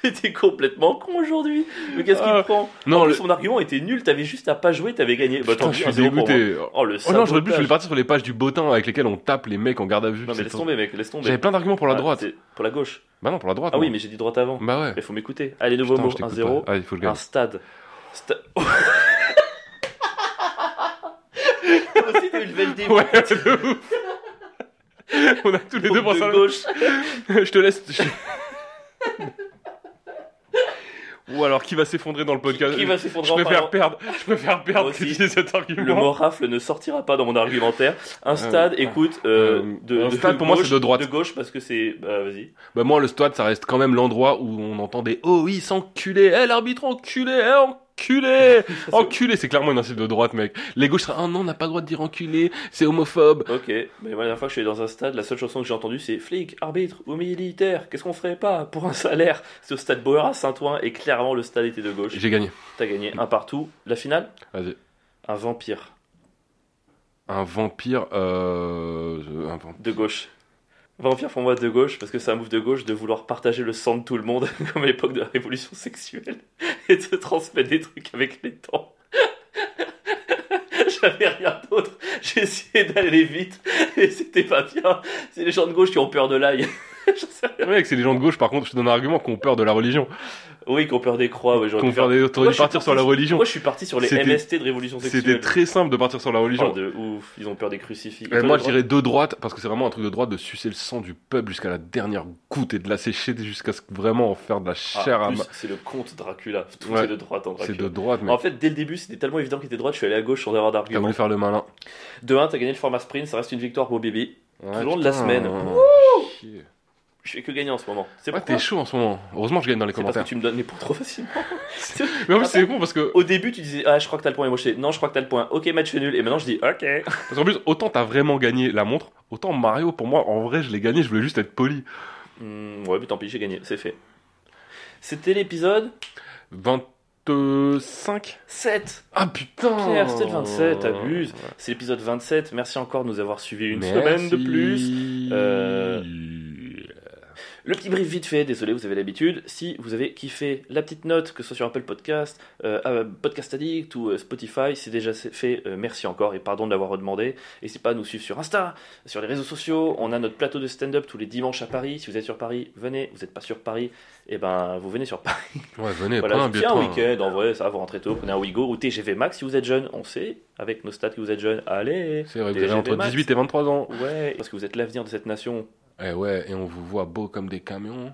T'es complètement con aujourd'hui. Mais qu'est-ce qu'il Ah. prend Non, le... plus, son argument était nul. T'avais juste à pas jouer, t'avais gagné. Bah, tant je suis un dégoûté. Oh le Oh non, j'aurais pu, je voulais partir sur les pages du bottin avec lesquelles on tape les mecs en garde à vue. Non mais laisse tomber mec, laisse tomber. J'avais plein d'arguments pour la Ah, droite. Pour la gauche. Bah non, pour la droite. Ah oui, mais j'ai dit droite avant. Bah ouais. Il faut m'écouter. Allez, nouveau mot. je t'écoute 1-0. pas. Allez, il faut le Un gagner. stade. Sta- aussi, t'as eu le. Ouais, de ouf. On a tous les deux de pensé à la- gauche. Je te laisse. je- Ou alors, qui va s'effondrer dans le podcast Qui va Je s'effondrer en préfère perdre. Je préfère perdre que cet argument. Le mot rafle ne sortira pas dans mon argumentaire. Un stade, écoute, euh, euh, de, un de stade, pour moi, c'est de droite. De gauche parce que c'est. Bah, vas-y. Bah moi le stade ça reste quand même l'endroit où on entend des oh oui s'enculer, eh l'arbitre enculé, eh enculé, enculé c'est clairement une insulte de droite mec. Les gauches seraient ah non on n'a pas le droit de dire enculé, c'est homophobe. Ok, mais moi, la dernière fois que je suis dans un stade, la seule chanson que j'ai entendue c'est flic, arbitre ou militaire, qu'est-ce qu'on ferait pas pour un salaire? C'est au stade Bauer à Saint-Ouen et clairement le stade était de gauche. J'ai gagné. T'as gagné un partout. La finale? Vas-y. Un vampire Un vampire euh un vampire. de gauche. Vampire pour moi de gauche parce que c'est un move de gauche de vouloir partager le sang de tout le monde comme à l'époque de la révolution sexuelle et de transmettre des trucs avec les dents. J'avais rien d'autre. J'ai essayé d'aller vite et c'était pas bien. C'est les gens de gauche qui ont peur de l'ail. Mec c'est les gens de gauche par contre je donne un argument qui ont peur de la religion. Oui, qui ont peur des croix. Ouais, j'aurais Qu'on pu faire- des- dû partir sur la religion. Moi, je suis parti sur les MST de révolution sexuelle. C'était très simple de partir sur la religion. Oh, de ouf, ils ont peur des crucifix. Et moi, je dirais de droite, parce que c'est vraiment un truc de droite de sucer le sang du peuple jusqu'à la dernière goutte et de la sécher jusqu'à ce que vraiment en faire de la Ah, chair à ma- c'est le comte Dracula. Tout Ouais. est de droite en C'est Dracula. de droite, mais En fait, dès le début, c'était tellement évident qu'il était de droite, je suis allé à gauche sans avoir t'as d'argument. voulu faire le malin. De 1, t'as gagné le format sprint, ça reste une victoire pour Bibi. Ouais, Tout le long de la semaine. chier. Je fais que gagner en ce moment. C'est Ouais, t'es chaud en ce moment. Heureusement que je gagne dans les C'est parce commentaires. que tu me donnes les points trop facilement. Mais en plus, c'est con parce que, Au début, tu disais Ah, je crois que t'as le point. Et moi, je disais Non, je crois que t'as le point. Ok, match nul. Et maintenant, je dis Ok. parce qu'en plus, autant t'as vraiment gagné la montre, autant Mario, pour moi, en vrai, je l'ai gagné, je voulais juste être poli. Hmm, ouais, mais tant pis, j'ai gagné. C'est fait. C'était l'épisode 25 7. Ah putain Pierre, c'était le 27, t'abuses. C'est l'épisode 27. Merci encore de nous avoir suivis une Merci. semaine de plus. Euh, Le petit brief vite fait, désolé, vous avez l'habitude. Si vous avez kiffé la petite note, que ce soit sur Apple Podcast, euh, euh, Podcast Addict ou euh, Spotify, c'est déjà fait. euh, merci encore et pardon de l'avoir redemandé. N'hésitez pas à nous suivre sur Insta, sur les réseaux sociaux. On a notre plateau de stand-up tous les dimanches à Paris. Si vous êtes sur Paris, venez. Vous n'êtes pas sur Paris, et ben vous venez sur Paris. Ouais, venez, Voilà, un train. week-end, en vrai, ça va, vous rentrez tôt, prenez un Wigo ou TGV Max si vous êtes jeune. On sait, avec nos stats que vous êtes jeune. Allez C'est vrai, vous avez entre Max. 18 et 23 ans. Ouais, parce que vous êtes l'avenir de cette nation. Eh ouais, et on vous voit beau comme des camions.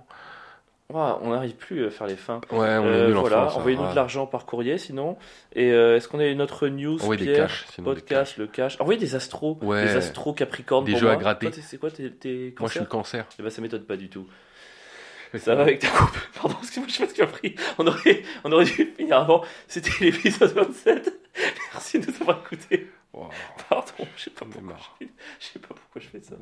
Ouah, on n'arrive plus à faire les fins. Ouais, on est Euh, en voilà, envoyez-nous Ouais. de l'argent par courrier sinon. Et euh, est-ce qu'on a une autre news Envoyez des cash, sinon des Podcast, le cash. Envoyez des astros. Ouais. Des astros capricornes. Des pour jeux à gratter. C'est quoi tes, tes Moi, je suis le cancer. Eh ben, ça m'étonne pas du tout. Ça va avec ta coupe Pardon, excuse-moi, je sais pas ce que as pris. On aurait, on aurait dû finir avant. C'était l'épisode 27. Merci de nous avoir écoutés. Wow. Pardon, je sais pas J'en ai pourquoi marre. je, je sais pas pourquoi je fais ça.